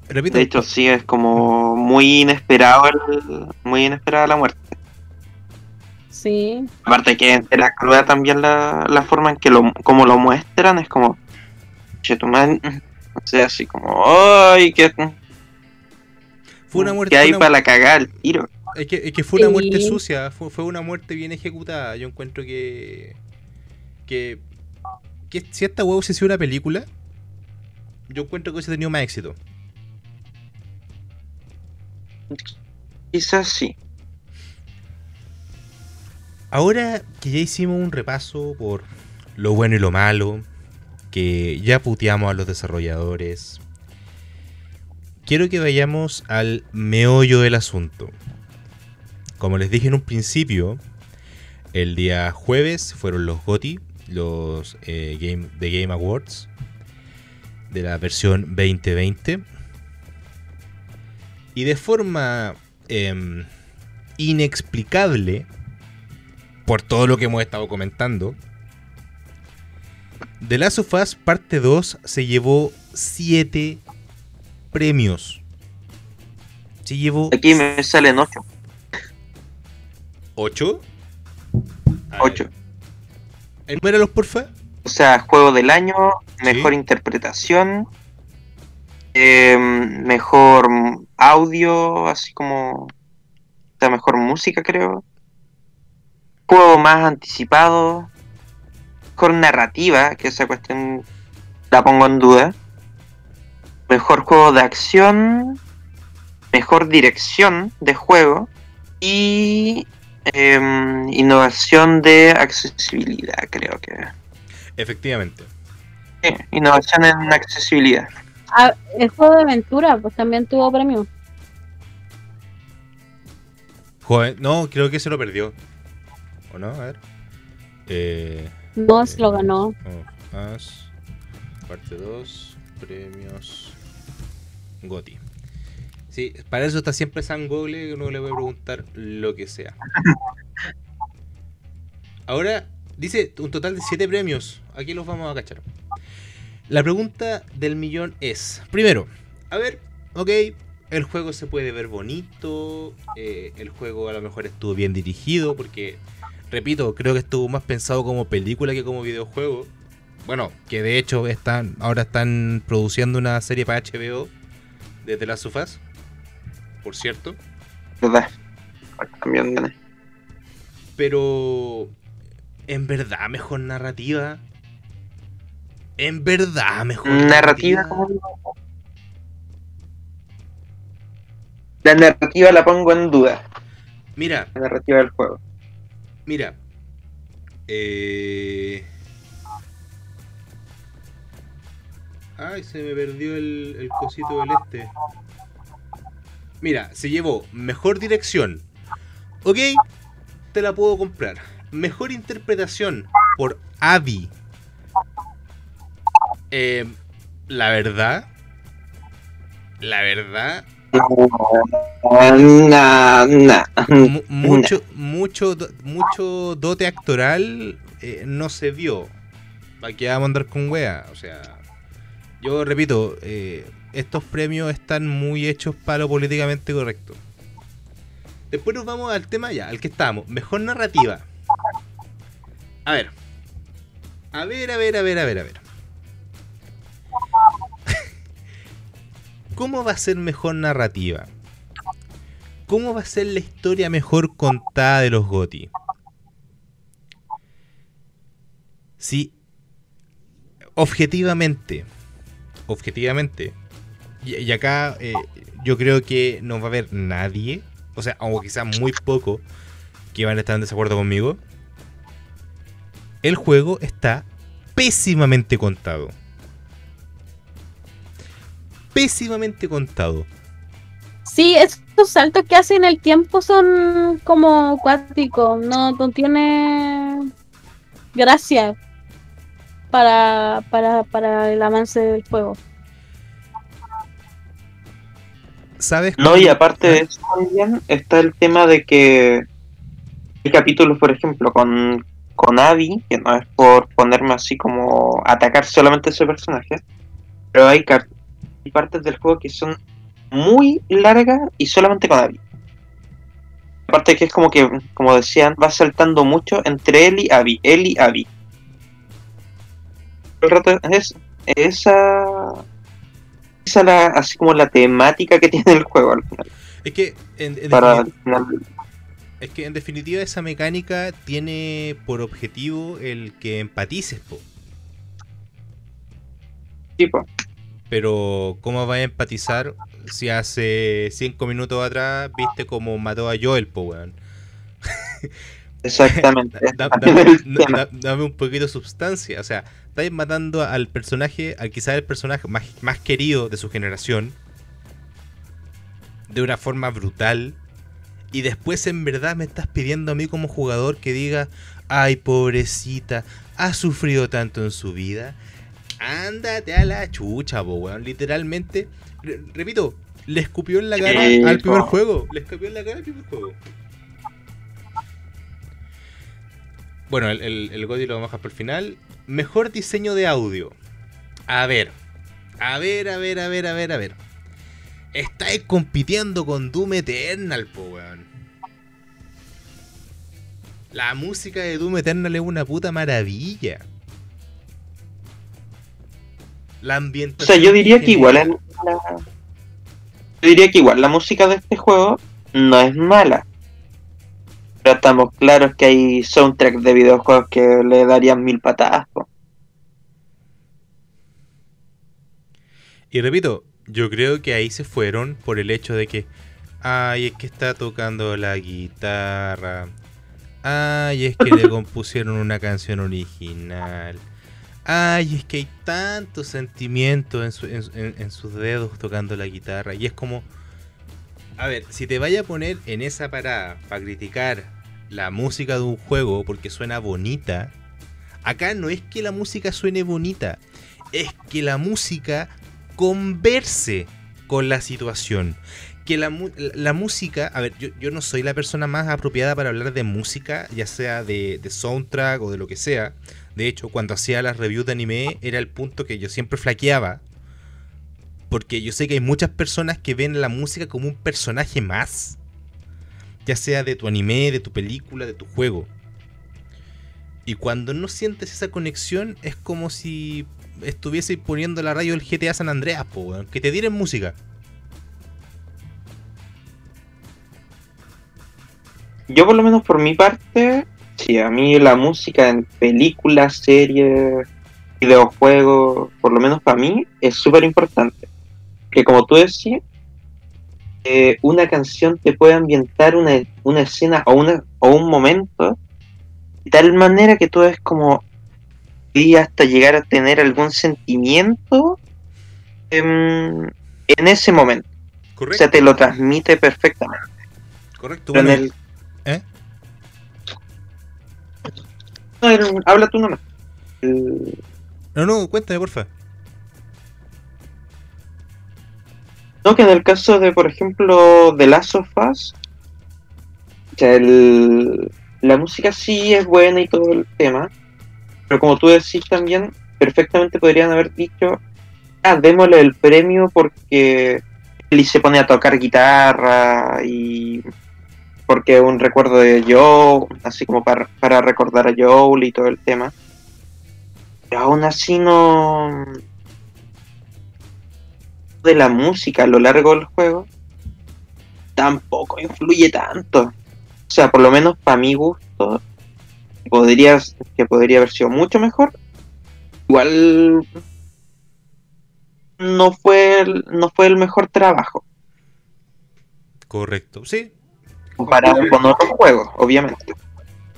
Repito, De hecho, sí, es como muy inesperado el- muy inesperada la muerte. Sí, Aparte que la cruda también la, la forma en que lo, como lo muestran es como chetumal, o sea, así como ay que, fue una muerte. que hay una- para la cagada el tiro. Es que, es que fue una Sí. muerte sucia, fue, fue una muerte bien ejecutada. Yo encuentro que. que. que si esta huevo hubiese sido una película, yo encuentro que hubiese tenido más éxito. Quizás sí. Ahora que ya hicimos un repaso por lo bueno y lo malo, que ya puteamos a los desarrolladores, quiero que vayamos al meollo del asunto. Como les dije en un principio, el día jueves fueron los GOTY, los eh, Game, The Game Awards, de la versión 2020. Y de forma em, inexplicable, por todo lo que hemos estado comentando, The Last of Us Parte 2 se llevó 7 premios. Se llevó Aquí me salen 8. 8. 8. Enuméralos, porfa. O sea, juego del año, mejor Sí. interpretación, eh, mejor audio, así como. Sea, mejor música, creo. Juego más anticipado. Mejor narrativa, que esa cuestión la pongo en duda. Mejor juego de acción. Mejor dirección de juego. Y. em, innovación de accesibilidad, creo que. Efectivamente. Sí, innovación en accesibilidad. Ah, el juego de aventura, pues también tuvo premio. Joder, no, creo que se lo perdió. ¿O no? A ver. Eh, Moss lo ganó. of Us, parte 2, premios GOTI. Sí, para eso está siempre San Google, que uno le a preguntar lo que sea. Ahora, dice un total de 7 premios. Aquí los vamos a cachar. La pregunta del millón es, primero, a ver, ok, el juego se puede ver bonito, eh, el juego a lo mejor estuvo bien dirigido, porque, repito, creo que estuvo más pensado como película que como videojuego. Bueno, que de hecho están ahora están produciendo una serie para HBO de The Last of Us, por cierto. ¿Verdad? También gané. Pero, en verdad, mejor narrativa. En verdad, mejor Narrativa, digo. La narrativa la pongo en duda. Mira, La narrativa del juego. Mira. Eh... Ay, se me perdió el, el cosito del este. Mira, se llevó mejor dirección. Ok, te la puedo comprar. Mejor interpretación por Abby. Eh, la verdad. La verdad. Nah, nah. mu- mucho, mucho, mucho dote actoral eh, no se vio. Aquí vamos a andar con wea. O sea, yo repito, eh, estos premios están muy hechos para lo políticamente correcto. Después nos vamos al tema ya, al que estamos. Mejor narrativa. A ver. A ver, a ver, a ver, a ver, a ver. ¿Cómo va a ser mejor narrativa? ¿Cómo va a ser la historia mejor contada de los GOTI? Si objetivamente, objetivamente, y, acá eh, yo creo que no va a haber nadie, o sea, o quizás muy poco, que van a estar en desacuerdo conmigo. El juego está pésimamente contado. Pésimamente contado. Sí, esos saltos que hacen el tiempo son como cuáticos, no, no tiene gracia para, para, para el avance del juego. ¿Sabes? No, y aparte de eso también está el tema de que hay capítulos, por ejemplo, con, con Abby, que no es por ponerme así como atacar solamente a ese personaje, pero hay partes del juego que son muy largas y solamente con Abby. Aparte que es como que, como decían, va saltando mucho entre él y Abby, él y Abby. El rato es esa la, así como la temática que tiene el juego al final. Es que en, en para definitiva, es que en definitiva esa mecánica tiene por objetivo el que empatices, po. tipo. Pero ¿cómo vas a empatizar si hace 5 minutos atrás viste cómo mató a Joel, po, weón? Exactamente. Da- dame, da- un poquito de substancia. O sea, estáis matando al personaje, al quizás el personaje más, más querido de su generación, de una forma brutal. Y después en verdad me estás pidiendo a mí como jugador que diga, ay pobrecita, ha sufrido tanto en su vida. Ándate a la chucha, po, weón. Literalmente, re- repito, le escupió en la cara al primer juego. Le escupió en la cara al primer juego. Bueno, el, el, el Goti lo vamos a dejar por el final. Mejor diseño de audio. A ver. A ver, a ver, a ver, a ver, a ver. Estáis compitiendo con Doom Eternal, po, weón. La música de Doom Eternal es una puta maravilla. La O ambientación. sea, yo diría que igual la- Yo diría que igual la música de este juego no es mala. Pero estamos claros que hay soundtracks de videojuegos que le darían mil patadas. po. Y repito, yo creo que ahí se fueron por el hecho de que, ay, es que está tocando la guitarra, ay, es que le compusieron una canción original, ay, es que hay tanto sentimiento en, su- en- en- en sus dedos tocando la guitarra, y es como, a ver, si te vaya a poner en esa parada para criticar la música de un juego porque suena bonita, acá no es que la música suene bonita, es que la música converse con la situación. Que la, música, a ver, yo, yo no soy la persona más apropiada para hablar de música, ya sea de, de soundtrack o de lo que sea. De hecho, cuando hacía las reviews de anime, era el punto que yo siempre flaqueaba. Porque yo sé que hay muchas personas que ven la música como un personaje más. Ya sea de tu anime, de tu película, de tu juego. Y cuando no sientes esa conexión, es como si estuviese poniendo la radio del GTA San Andreas, po. Que te dieran música. Yo por lo menos por mi parte, sí, a mí la música en películas, series, videojuegos, por lo menos para mí, es súper importante. Que como tú decías, eh, una canción te puede ambientar una, una escena o, una, o un momento de tal manera que tú es como y hasta llegar a tener algún sentimiento en, en ese momento. O Correcto. sea, te lo transmite perfectamente. Correcto. En bueno, el- ¿eh? No, el- habla tú nomás. El- No, no, cuéntame, porfa. No, que en el caso de, por ejemplo, de Last of Us, el- la música sí es buena y todo el tema, pero como tú decís también, perfectamente podrían haber dicho, ah, démosle el premio porque Ellie se pone a tocar guitarra y porque es un recuerdo de Joe, así como para, para recordar a Joel y todo el tema. Pero aún así no de la música a lo largo del juego tampoco influye tanto. O sea, por lo menos para mi gusto, podría, que podría haber sido mucho mejor. Igual no fue el, no fue el mejor trabajo Correcto. Sí. comparado con otros juegos, obviamente.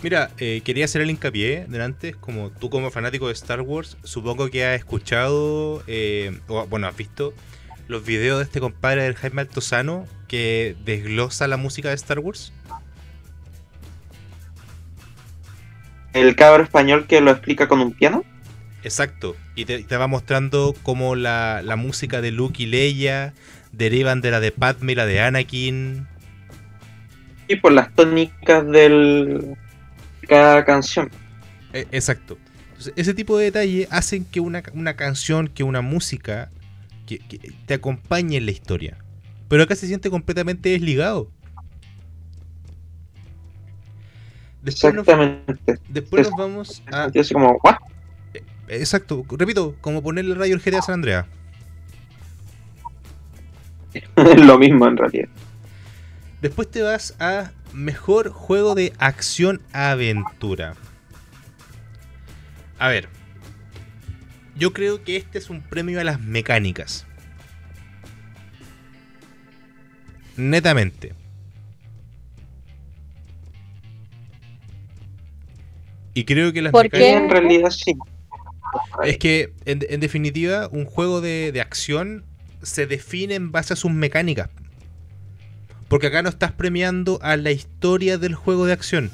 Mira, eh, quería hacer el hincapié delante, como tú como fanático de Star Wars, supongo que has escuchado, eh, o bueno, has visto los videos de este compadre del Jaime Altozano que desglosa la música de Star Wars. El cabro español que lo explica con un piano. Exacto. Y te, te va mostrando cómo la, la música de Luke y Leia derivan de la de Padme y la de Anakin. Y por las tónicas de cada canción. Eh, exacto. Entonces, ese tipo de detalles hacen que una, una canción, que una música, que, que te acompañe en la historia. Pero acá se siente completamente desligado. Después, nos, Exactamente. después nos vamos a... Yo como, ¿what? Exacto, repito, como ponerle rayo al GTA San Andreas. Es lo mismo en realidad. Después te vas a mejor juego de acción-aventura. A ver, yo creo que este es un premio a las mecánicas. Netamente. Y creo que las ¿Por mecánicas... qué? En realidad sí. Es que, en, en definitiva, un juego de, de acción se define en base a sus mecánicas. Porque acá no estás premiando a la historia del juego de acción.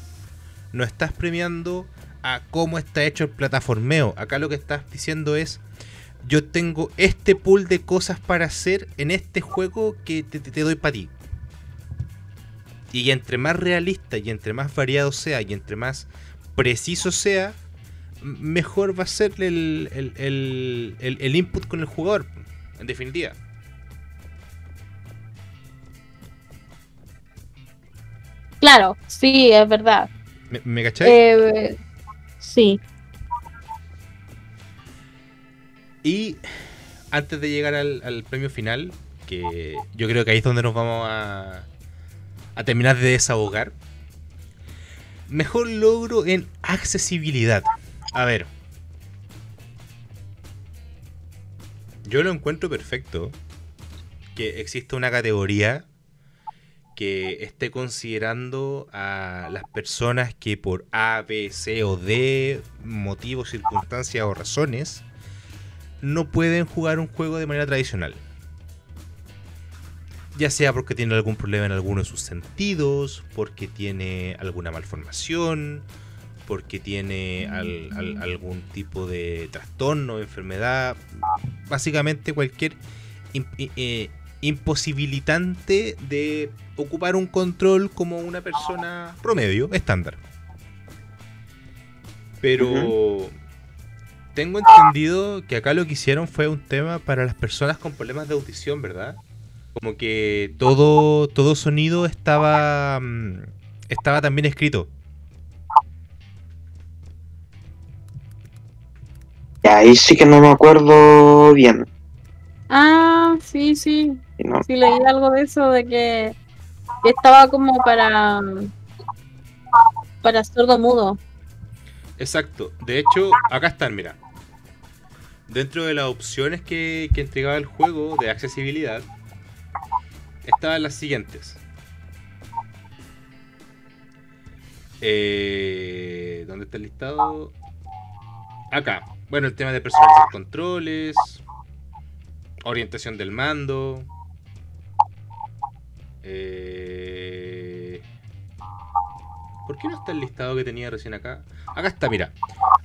No estás premiando a cómo está hecho el plataformeo. Acá lo que estás diciendo es, yo tengo este pool de cosas para hacer en este juego que te, te- doy para ti. Y entre más realista y entre más variado sea y entre más preciso sea, mejor va a ser el, el- el- el- el input con el jugador, en definitiva. Claro, sí, es verdad. ¿Me, me cachai? Eh, sí. Y antes de llegar al, premio final, que yo creo que ahí es donde nos vamos a, a terminar de desahogar. Mejor logro en accesibilidad. A ver. Yo lo encuentro perfecto que exista una categoría que esté considerando a las personas que por A, B, C o D motivos, circunstancias o razones no pueden jugar un juego de manera tradicional. Ya sea porque tiene algún problema en alguno de sus sentidos, porque tiene alguna malformación, porque tiene al- al- algún tipo de trastorno, enfermedad, básicamente cualquier eh, imposibilitante de ocupar un control como una persona promedio, estándar. Pero tengo entendido que acá lo que hicieron fue un tema para las personas con problemas de audición, ¿verdad? Como que todo, todo sonido estaba, mm, estaba también escrito. Ahí sí que no me acuerdo bien. Ah, sí, sí. ¿No? Sí, leí algo de eso, de que, estaba como para. para sordo mudo. Exacto. De hecho, acá están, mira. Dentro de las opciones que, que entregaba el juego de accesibilidad, estaban las siguientes. Eh, ¿Dónde está el listado? Acá. Bueno, el tema de personalizar controles, orientación del mando. Eh, ¿Por qué no está el listado que tenía recién acá? Acá está, mira.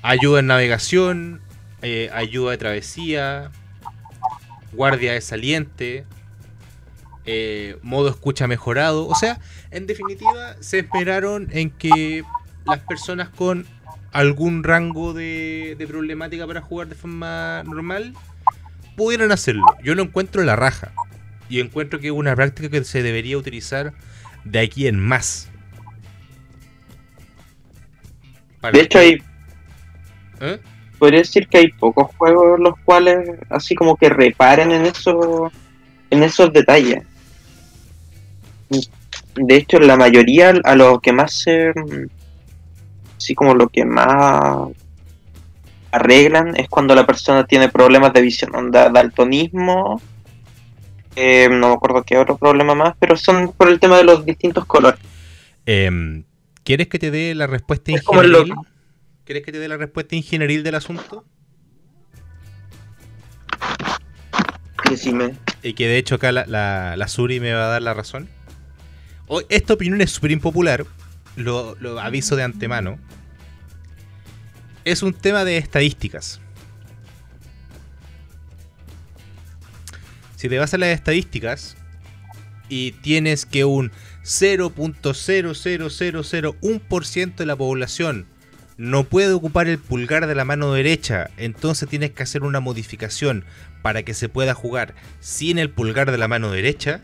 Ayuda en navegación, eh, ayuda de travesía, guardia de saliente, eh, modo escucha mejorado. O sea, en definitiva, se esperaron en que las personas con algún rango de, de problemática para jugar de forma normal pudieran hacerlo. Yo lo encuentro en la raja. Y encuentro que es una práctica que se debería utilizar de aquí en más. Para De hecho, que- hay, ¿Eh? podría decir que hay pocos juegos los cuales así como que reparen en eso, en esos detalles. De hecho, la mayoría a lo que más se, así como lo que más arreglan es cuando la persona tiene problemas de visión, onda daltonismo, eh, no me acuerdo qué otro problema más, pero son por el tema de los distintos colores. Em, ¿Quieres que te dé la respuesta ingenieril? ¿Quieres que te dé la respuesta ingenieril del asunto? Decime. Y que de hecho acá la, la- la Suri me va a dar la razón. O- esta opinión es súper impopular, lo, lo aviso de antemano. Es un tema de estadísticas. Si te vas a las estadísticas y tienes que un 0.00001% de la población no puede ocupar el pulgar de la mano derecha, entonces tienes que hacer una modificación para que se pueda jugar sin el pulgar de la mano derecha,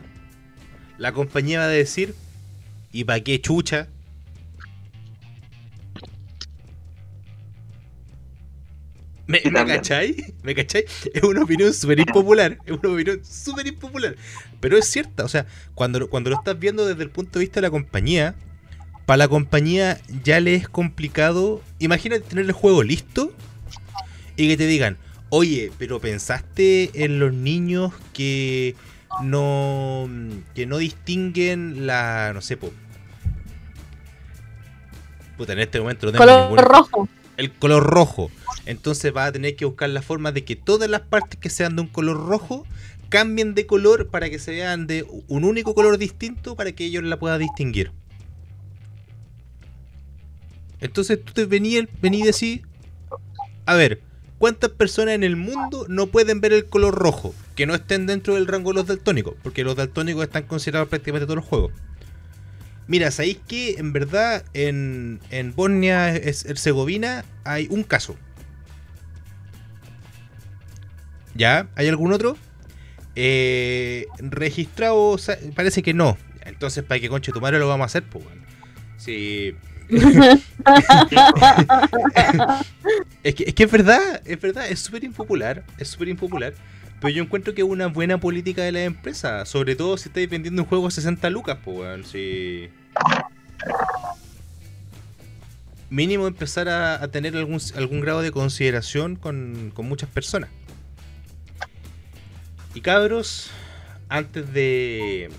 la compañía va a decir, ¿y para qué chucha? ¿Me, me cachai? ¿Me cachai? Es una opinión súper impopular. Es una opinión súper impopular. Pero es cierta. O sea, cuando, lo- cuando lo estás viendo desde el punto de vista de la compañía, para la compañía ya le es complicado. Imagínate tener el juego listo y que te digan, oye, pero pensaste en los niños que no que no distinguen la no sé po puta en este momento no tengo Color ninguna- rojo. El color rojo. Entonces va a tener que buscar la forma de que todas las partes que sean de un color rojo cambien de color para que se vean de un único color distinto para que ellos la puedan distinguir. Entonces tú te venías vení y decís, a ver, ¿cuántas personas en el mundo no pueden ver el color rojo? Que no estén dentro del rango de los daltónicos, porque los daltónicos están considerados prácticamente todos los juegos. Mira, ¿sabéis que en verdad en, en Bosnia Herzegovina hay un caso? ¿Ya? ¿Hay algún otro? Eh, registrado, parece que no. Entonces, ¿para qué conche tu madre lo vamos a hacer? Pues, bueno. Sí. Es que, es que es verdad, es verdad, es súper impopular, es súper impopular. Pero yo encuentro que es una buena política de la empresa, sobre todo si estáis vendiendo un juego a 60 lucas, pues, weón. Sí. Mínimo empezar a, a tener algún, algún grado de consideración con, con muchas personas. Y cabros, antes de.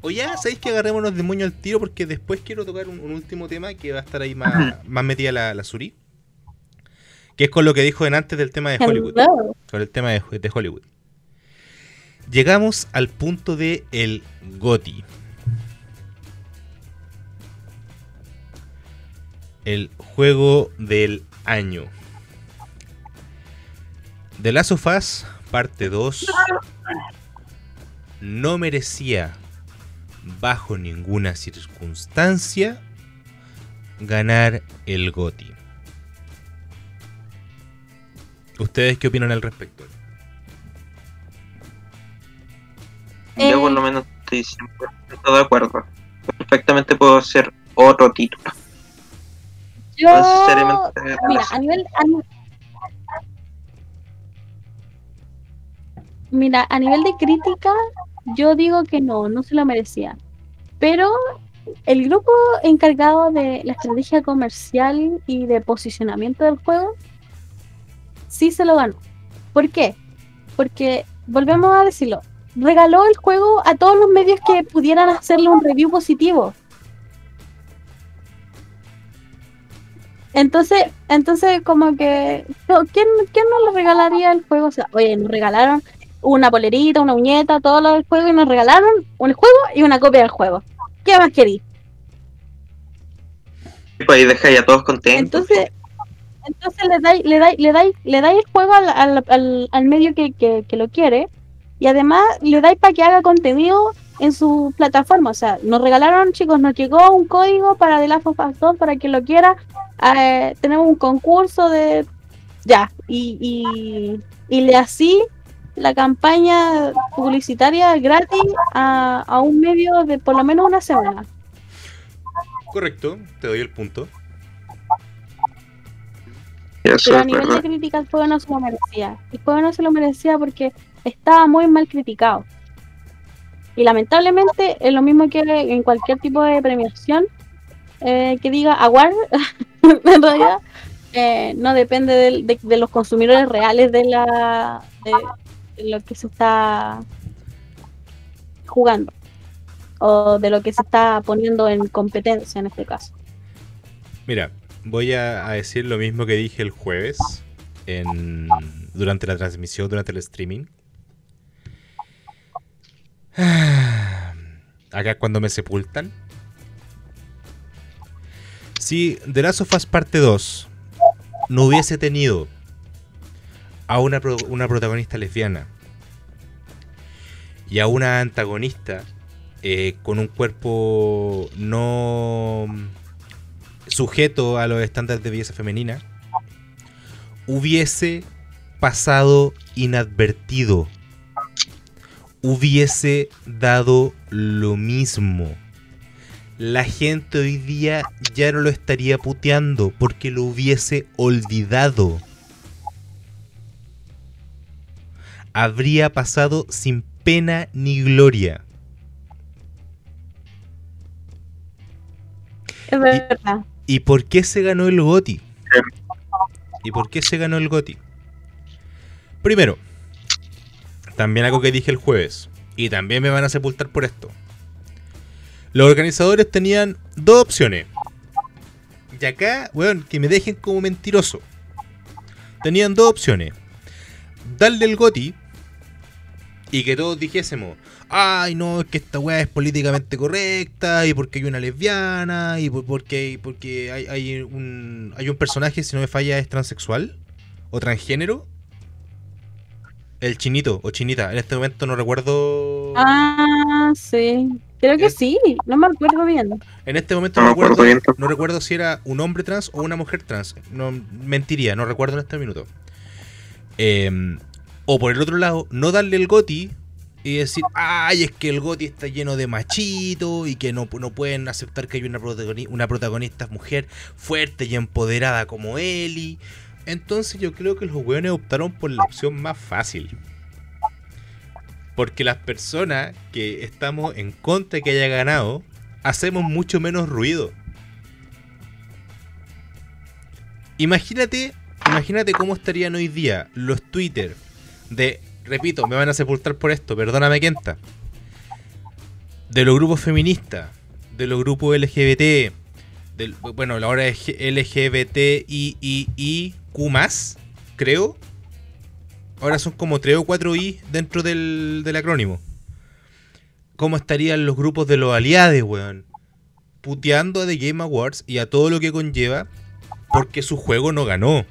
O ya, ¿sabéis que agarrémonos de moño al tiro? Porque después quiero tocar un, un último tema que va a estar ahí más, más metida la, la Suri. Que es con lo que dijo en antes del tema de Hollywood. Hello. Con el tema de, de Hollywood. Llegamos al punto de el GOTI. El juego del año. The Last of Us, parte 2, no merecía, bajo ninguna circunstancia, ganar el GOTI. ¿Ustedes qué opinan al respecto? Eh. Yo por lo menos estoy 100% de acuerdo. Perfectamente puedo hacer otro título. Yo, No necesariamente mira, a nivel, a mira, a nivel de crítica, yo digo que no, no se lo merecía. Pero el grupo encargado de la estrategia comercial y de posicionamiento del juego sí se lo ganó. ¿Por qué? Porque, volvemos a decirlo, regaló el juego a todos los medios que pudieran hacerle un review positivo. Entonces, entonces como que ¿quién, quién no le regalaría el juego? O sea, oye, nos regalaron una polerita, una uñeta, todo lo del juego y nos regalaron un juego y una copia del juego. ¿Qué más querí? Pues ahí dejáis a todos contentos. Entonces, entonces le dais, le dais, le dais, le dais el juego al, al, al- al medio que, que, que lo quiere y además le dais para que haga contenido en su plataforma. O sea, nos regalaron, chicos, nos llegó un código para The Last of Us 2 para quien lo quiera. Eh, tenemos un concurso de. Ya, y, y, y le así la campaña publicitaria gratis a, a un medio de por lo menos una semana. Correcto, te doy el punto. Eso Pero a nivel de crítica el juego no se lo merecía. El juego no se lo merecía porque estaba muy mal criticado. Y lamentablemente es lo mismo que en cualquier tipo de premiación eh, que diga award, en realidad eh, no depende de, de los consumidores reales de la de, de lo que se está jugando o de lo que se está poniendo en competencia en este caso. Mira, voy a, decir lo mismo que dije el jueves durante la transmisión, durante el streaming. Acá cuando me sepultan. Si The Last of Us Parte 2 no hubiese tenido a una, pro- una protagonista lesbiana y a una antagonista eh, con un cuerpo no sujeto a los estándares de belleza femenina, hubiese pasado inadvertido. Hubiese dado lo mismo. La gente hoy día ya no lo estaría puteando porque lo hubiese olvidado. habría pasado sin pena ni gloria. Es verdad. ¿Y por qué se ganó el GOTI? ¿Y por qué se ganó el GOTI? Primero, también algo que dije el jueves, y también me van a sepultar por esto. Los organizadores tenían dos opciones. Y acá, weón, que me dejen como mentiroso. Tenían dos opciones. Darle el GOTI y que todos dijésemos, ay no, es que esta weá es políticamente correcta, y porque hay una lesbiana, y por- porque, porque hay, hay un, hay un personaje, si no me falla, es transexual o transgénero. El chinito o chinita, en este momento no recuerdo. Ah, sí. Creo que Es- sí. No me acuerdo bien. En este momento No recuerdo, bien no recuerdo si era un hombre trans o una mujer trans. No mentiría, no recuerdo en este minuto. Eh, o por el otro lado, no darle el goti y decir, ay, es que el goti está lleno de machito y que no, no pueden aceptar que hay una, protagoni- una protagonista mujer fuerte y empoderada como Ellie. Entonces yo creo que los weones optaron por la opción más fácil. Porque las personas que estamos en contra de que haya ganado, hacemos mucho menos ruido. Imagínate, imagínate cómo estarían hoy día los Twitter de, repito, me van a sepultar por esto, perdóname Kenta. De los grupos feministas, de los grupos LGBT, bueno, ahora es LGBTIIQ+, creo. Ahora son como 3 o 4 I dentro del, del acrónimo. ¿Cómo estarían los grupos de los aliados, weón? Puteando a The Game Awards y a todo lo que conlleva porque su juego no ganó.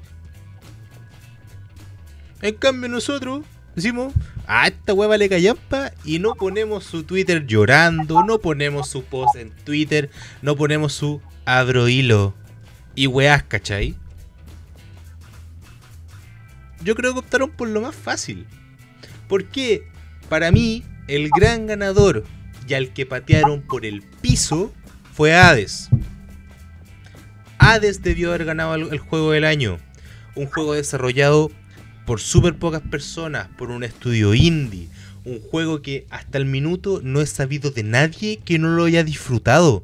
En cambio nosotros decimos, a esta hueva le callampa y no ponemos su Twitter llorando, no ponemos su post en Twitter, no ponemos su abro hilo y weás, ¿cachai? Yo creo que optaron por lo más fácil. Porque para mí el gran ganador y al que patearon por el piso fue Hades. Hades debió haber ganado el juego del año. Un juego desarrollado por súper pocas personas, por un estudio indie. Un juego que hasta el minuto no he sabido de nadie que no lo haya disfrutado.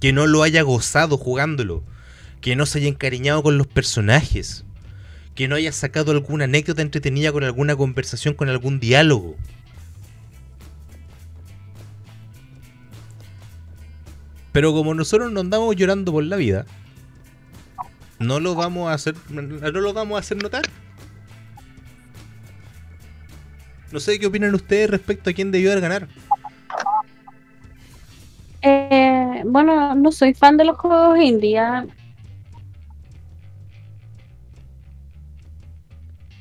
Que no lo haya gozado jugándolo. Que no se haya encariñado con los personajes. Que no haya sacado alguna anécdota entretenida con alguna conversación, con algún diálogo. Pero como nosotros no andamos llorando por la vida, no lo vamos a hacer, no lo vamos a hacer notar. No sé qué opinan ustedes respecto a quién debió haber ganar. Eh, bueno, no soy fan de los juegos indie. ah.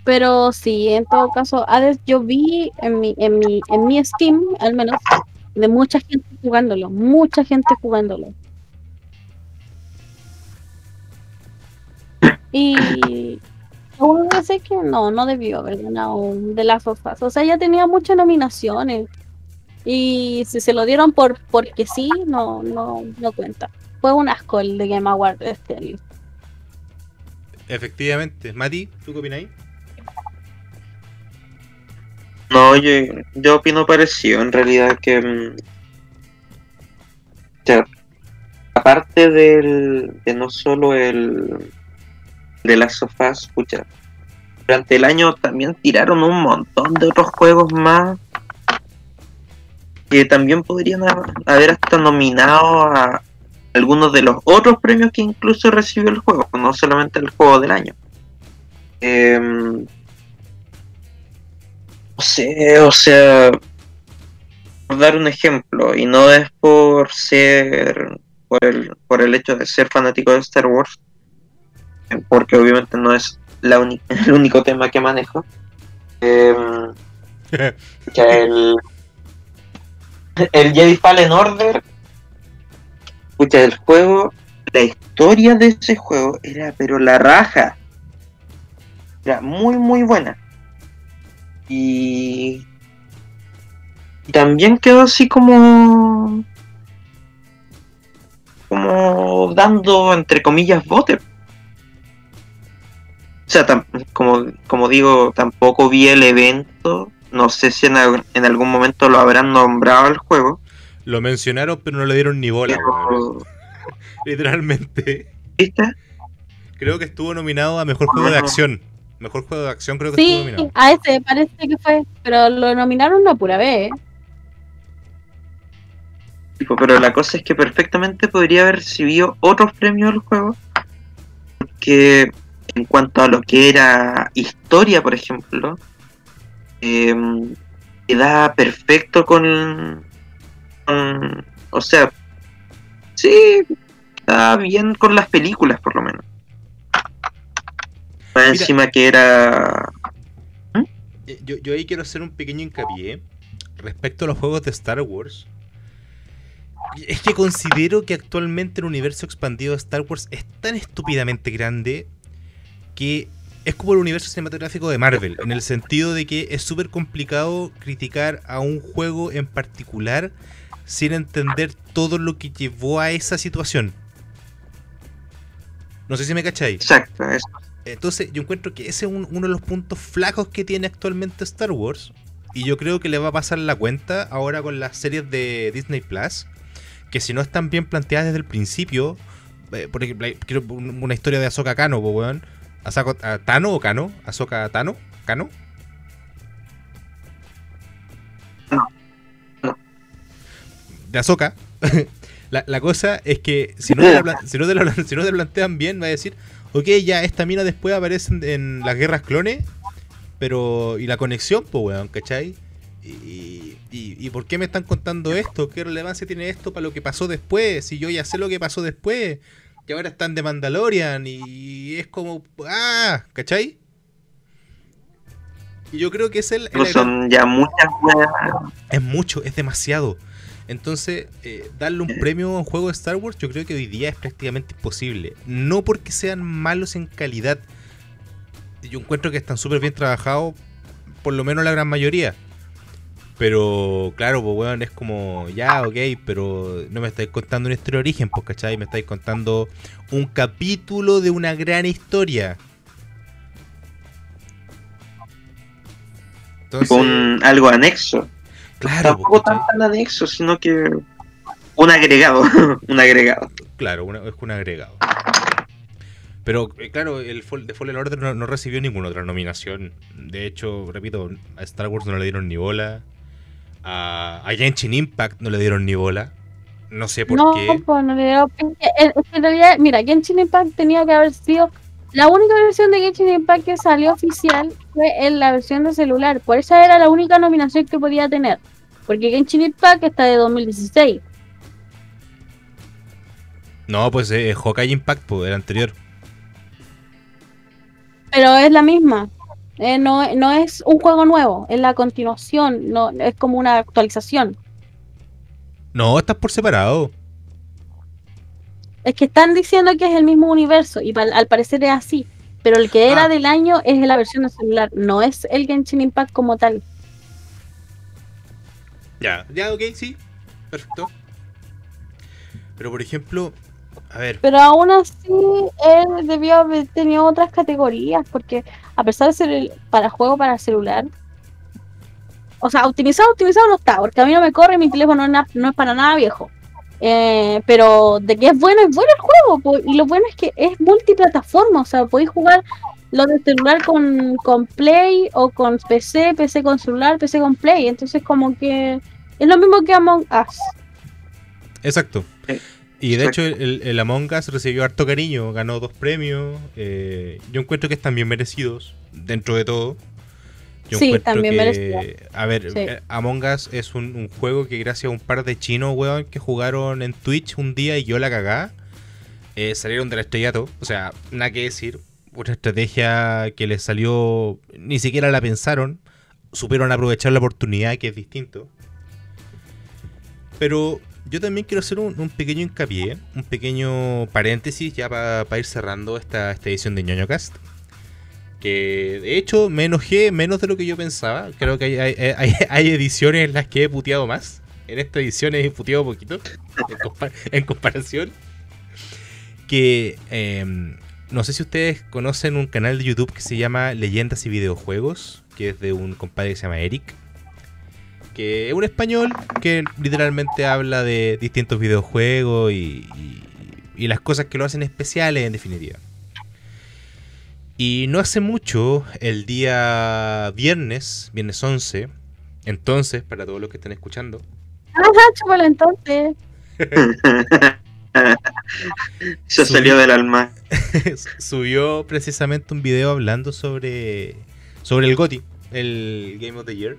Pero sí, en todo caso, Hades yo vi en mi, en mi, en mi Steam, al menos, de mucha gente jugándolo, mucha gente jugándolo. Y aún sé que no, no debió haber ganado de las sofás. O sea, ya tenía muchas nominaciones. Y si se lo dieron por porque sí, no, no, no cuenta. Fue un asco el de Game Award este año. Efectivamente. Mati, ¿tú qué opináis? No, yo, yo opino parecido, en realidad que... mm, o sea, aparte del, de no solo el de las sofás, escucha, durante el año también tiraron un montón de otros juegos más que también podrían ha- haber hasta nominado a algunos de los otros premios que incluso recibió el juego, no solamente el juego del año. Em, no sé, o sea, por dar un ejemplo, y no es por ser, por el, por el hecho de ser fanático de Star Wars, porque obviamente no es la el único tema que manejo. em, que el, el Jedi Fallen Order, escucha, el juego, la historia de ese juego era, pero la raja, era muy, muy buena. Y y también quedó así como como dando entre comillas bote. O sea, tam- como, como digo, tampoco vi el evento. No sé si en, al- en algún momento lo habrán nombrado al juego. Lo mencionaron, pero no le dieron ni bola. Pero, Literalmente. ¿Viste? Creo que estuvo nominado a mejor juego de Ah. acción. Mejor juego de acción creo que estuvo Sí, nominado. a ese parece que fue, pero lo nominaron una pura vez. ¿eh? Pero la cosa es que perfectamente podría haber recibido otros premios al juego. Porque en cuanto a lo que era historia, por ejemplo, eh, queda perfecto con, con- O sea, sí, está bien con las películas, por lo menos. Más encima que era. Eh, Yo, yo ahí quiero hacer un pequeño hincapié respecto a los juegos de Star Wars. Es que considero que actualmente el universo expandido de Star Wars es tan estúpidamente grande que es como el universo cinematográfico de Marvel, en el sentido de que es súper complicado criticar a un juego en particular sin entender todo lo que llevó a esa situación. No sé si me cacháis. Exacto, es- Entonces, yo encuentro que ese es un- uno de los puntos flacos que tiene actualmente Star Wars. Y yo creo que le va a pasar la cuenta ahora con las series de Disney Plus. Que si no están bien planteadas desde el principio. eh, por ejemplo, quiero un- una historia de Ahsoka Kano, weón. Asako- a ¿Tano o Kano? ¿Ahsoka Tano? ¿Kano? No. No. De Ahsoka. la, la cosa es que si no, te la, si, no te la- si no te plantean bien, va a decir, ok, ya esta mina después aparece en, en las guerras clones, pero... ¿Y la conexión, pues, weón, cachai? Y, y, ¿Y por qué me están contando esto? ¿Qué relevancia tiene esto para lo que pasó después? Si yo ya sé lo que pasó después. Y ahora están de Mandalorian y es como... ¡Ah! ¿Cachai? Y yo creo que es el... el son ya muchas es mucho, es demasiado. Entonces, eh, darle un premio a un juego de Star Wars, yo creo que hoy día es prácticamente imposible. No porque sean malos en calidad. Yo encuentro que están súper bien trabajados, por lo menos la gran mayoría. Pero, claro, pues, weón, es como, ya, ok, pero no me estáis contando una historia de origen, pues, ¿cachai? Me estáis contando un capítulo de una gran historia. Entonces, con algo anexo. claro, Tampoco pues, ¿cachai? tan, tan anexo, sino que un agregado. un agregado. Claro, una- es un agregado. Pero eh, claro, el Fall- The Fallen Order no, no recibió ninguna otra nominación. De hecho, repito, a Star Wars no le dieron ni bola. A, a Genshin Impact no le dieron ni bola. No sé por no, qué. pues no le que en realidad, mira, Genshin Impact tenía que haber sido. La única versión de Genshin Impact que salió oficial fue en la versión de celular. Por esa era la única nominación que podía tener. Porque Genshin Impact está de 2016. No, pues eh, Hawkeye Impact, pues, el anterior. Pero es la misma. Eh, no, no es un juego nuevo, es la continuación, no es como una actualización. No, estás por separado. Es que están diciendo que es el mismo universo y al parecer es así. Pero el que era Ah. del año es la versión de celular, no es el Genshin Impact como tal. Ya, ya, ok, sí. Perfecto. Pero por ejemplo, a ver, Pero aún así, él debió haber tenido otras categorías, porque a pesar de ser el- para juego para celular, o sea, optimizado, optimizado no está, porque a mí no me corre, mi teléfono no es, no es para nada viejo. Eh, pero de que es bueno, es bueno el juego, po, y lo bueno es que es multiplataforma, o sea, podéis jugar lo de celular con, con Play o con PC, PC con celular, PC con Play, entonces como que es lo mismo que Among Us. exacto. Sí, Y de hecho el, el Among Us recibió harto cariño, ganó dos premios. eh, yo encuentro que están bien merecidos, dentro de todo. Yo Sí, encuentro también que- merecido. A ver, Sí. eh, Among Us es un, un juego que gracias a un par de chinos, weón, que jugaron en Twitch un día y yo la cagá, eh, salieron del estrellato. O sea, nada que decir. Una estrategia que les salió, ni siquiera la pensaron. Supieron aprovechar la oportunidad, que es distinto. Pero yo también quiero hacer un, un pequeño hincapié, un pequeño paréntesis ya para ir cerrando esta, esta edición de ñoño Cast. Que de hecho me enojé menos de lo que yo pensaba. Creo que hay, hay- hay- ediciones en las que he puteado más. En esta edición he puteado poquito. En comparación. Que em, no sé si ustedes conocen un canal de YouTube que se llama Leyendas y Videojuegos, que es de un compadre que se llama Eric, que es un español que literalmente habla de distintos videojuegos y, y- y las cosas que lo hacen especiales en definitiva. Y no hace mucho, el día viernes, viernes 11, entonces, para todos los que están escuchando, Ajá, chúpalo entonces. Se Subí. salió del alma. subió precisamente un video hablando sobre, sobre el GOTY, el Game of the Year.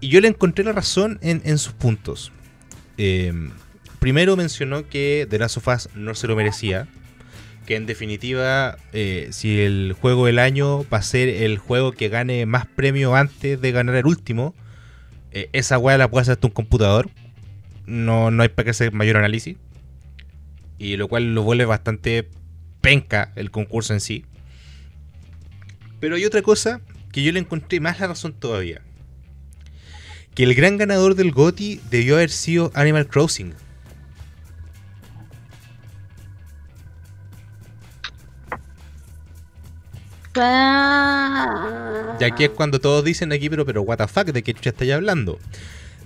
Y yo le encontré la razón en, en sus puntos. Eh, primero mencionó que The Last of Us no se lo merecía. Que en definitiva, eh, si el juego del año va a ser el juego que gane más premio antes de ganar el último, eh, esa weá la puede hacer hasta un computador. No, no hay para qué hacer mayor análisis y lo cual lo vuelve bastante penca el concurso en sí. Pero hay otra cosa que yo le encontré más la razón todavía. Que el gran ganador del GOTY debió haber sido Animal Crossing. Ah. Ya que es cuando todos dicen aquí, pero, pero, what the fuck, ¿de qué chucha estáis hablando?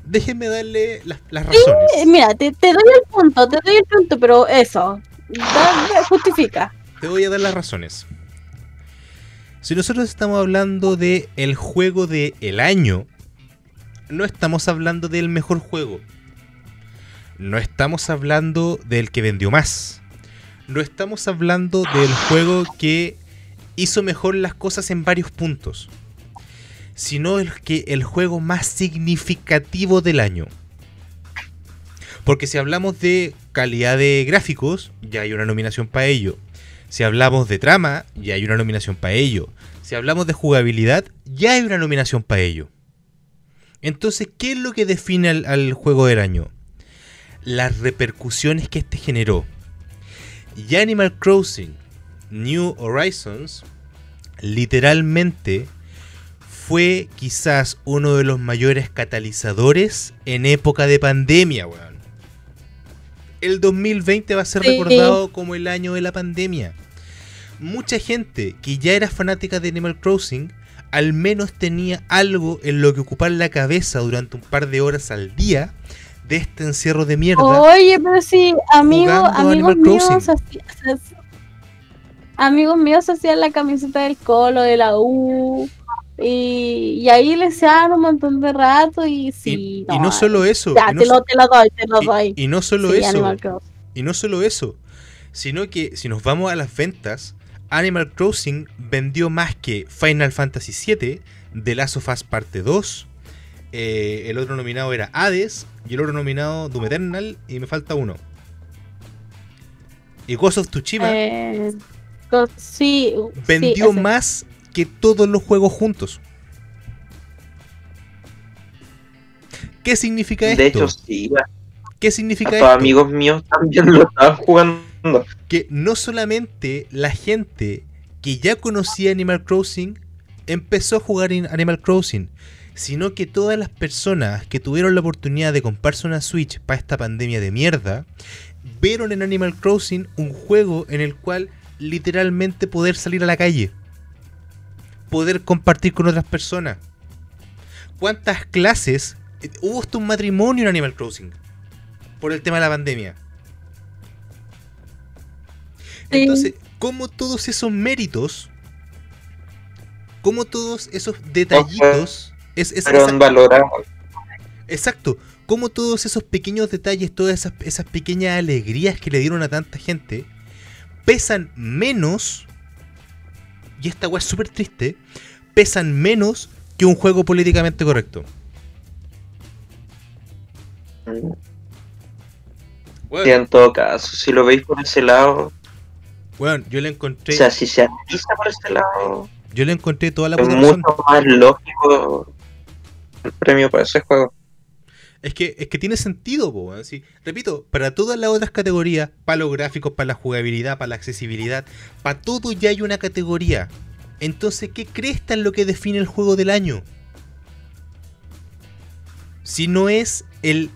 Déjenme darle las, las Eh, razones. mira, te, te doy el punto, te doy el punto, pero eso. da- justifica. Te voy a dar las razones. Si nosotros estamos hablando de el juego de el año, no estamos hablando del mejor juego. No estamos hablando del que vendió más. No estamos hablando del juego que hizo mejor las cosas en varios puntos. Sino el que el juego más significativo del año. Porque si hablamos de calidad de gráficos, ya hay una nominación para ello. Si hablamos de trama, ya hay una nominación para ello. Si hablamos de jugabilidad, ya hay una nominación para ello. Entonces, ¿qué es lo que define al, al juego del año? Las repercusiones que este generó. Y Animal Crossing New Horizons literalmente fue quizás uno de los mayores catalizadores en época de pandemia, weón. El 2020 va a ser Sí. recordado como el año de la pandemia. Mucha gente que ya era fanática de Animal Crossing al menos tenía algo en lo que ocupar la cabeza durante un par de horas al día de este encierro de mierda. Oye, pero sí, amigos, Jugando amigos míos, hacía- amigos míos hacían la camiseta del colo, de la U, y, y ahí le hacían un montón de rato y sí. y, y no solo eso, Ya, no te, lo, te lo doy, te lo doy. y- no solo Sí, eso. Y no solo eso, sino que si nos vamos a las ventas, Animal Crossing vendió más que Final Fantasy VII, The Last of Us Parte 2, eh, el otro nominado era Hades, y el otro nominado Doom Eternal, y me falta uno. Y Ghost of Tsushima Eh, sí, vendió sí, más que todos los juegos juntos. ¿Qué significa esto? De hecho, sí, ¿Qué significa esto? amigos míos también lo estaban jugando. Que no solamente la gente que ya conocía Animal Crossing empezó a jugar en Animal Crossing, sino que todas las personas que tuvieron la oportunidad de comprarse una Switch para esta pandemia de mierda, vieron en Animal Crossing un juego en el cual literalmente poder salir a la calle, poder compartir con otras personas. ¿Cuántas clases? eh, Hubo hasta un matrimonio en Animal Crossing por el tema de la pandemia. Sí. Entonces, ¿cómo todos esos méritos, cómo todos esos detallitos, es, es- valorados. exacto, cómo todos esos pequeños detalles, todas esas, esas pequeñas alegrías que le dieron a tanta gente, pesan menos, y esta weá es súper triste, pesan menos que un juego políticamente correcto. Sí, en todo caso, si lo veis por ese lado, Bueno, yo le o encontré, sea, si se analiza por ese lado, yo le encontré toda la es mucho razón. más lógico el premio para ese juego. Es que, es que tiene sentido, po, sí. Repito, para todas las otras categorías, para los gráficos, para la jugabilidad, para la accesibilidad, para todo ya hay una categoría. Entonces, ¿qué cresta es lo que define el juego del año? Si no es el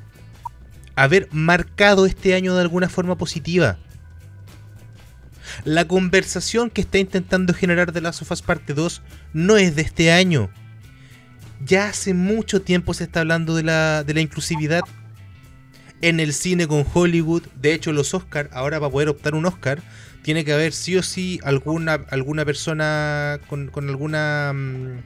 haber marcado este año de alguna forma positiva. La conversación que está intentando generar The Last of Us Parte 2 no es de este año. Ya hace mucho tiempo se está hablando de la, de la inclusividad en el cine con Hollywood. De hecho, los Oscars, ahora para poder optar un Oscar, tiene que haber sí o sí alguna, alguna persona con, con alguna... mm,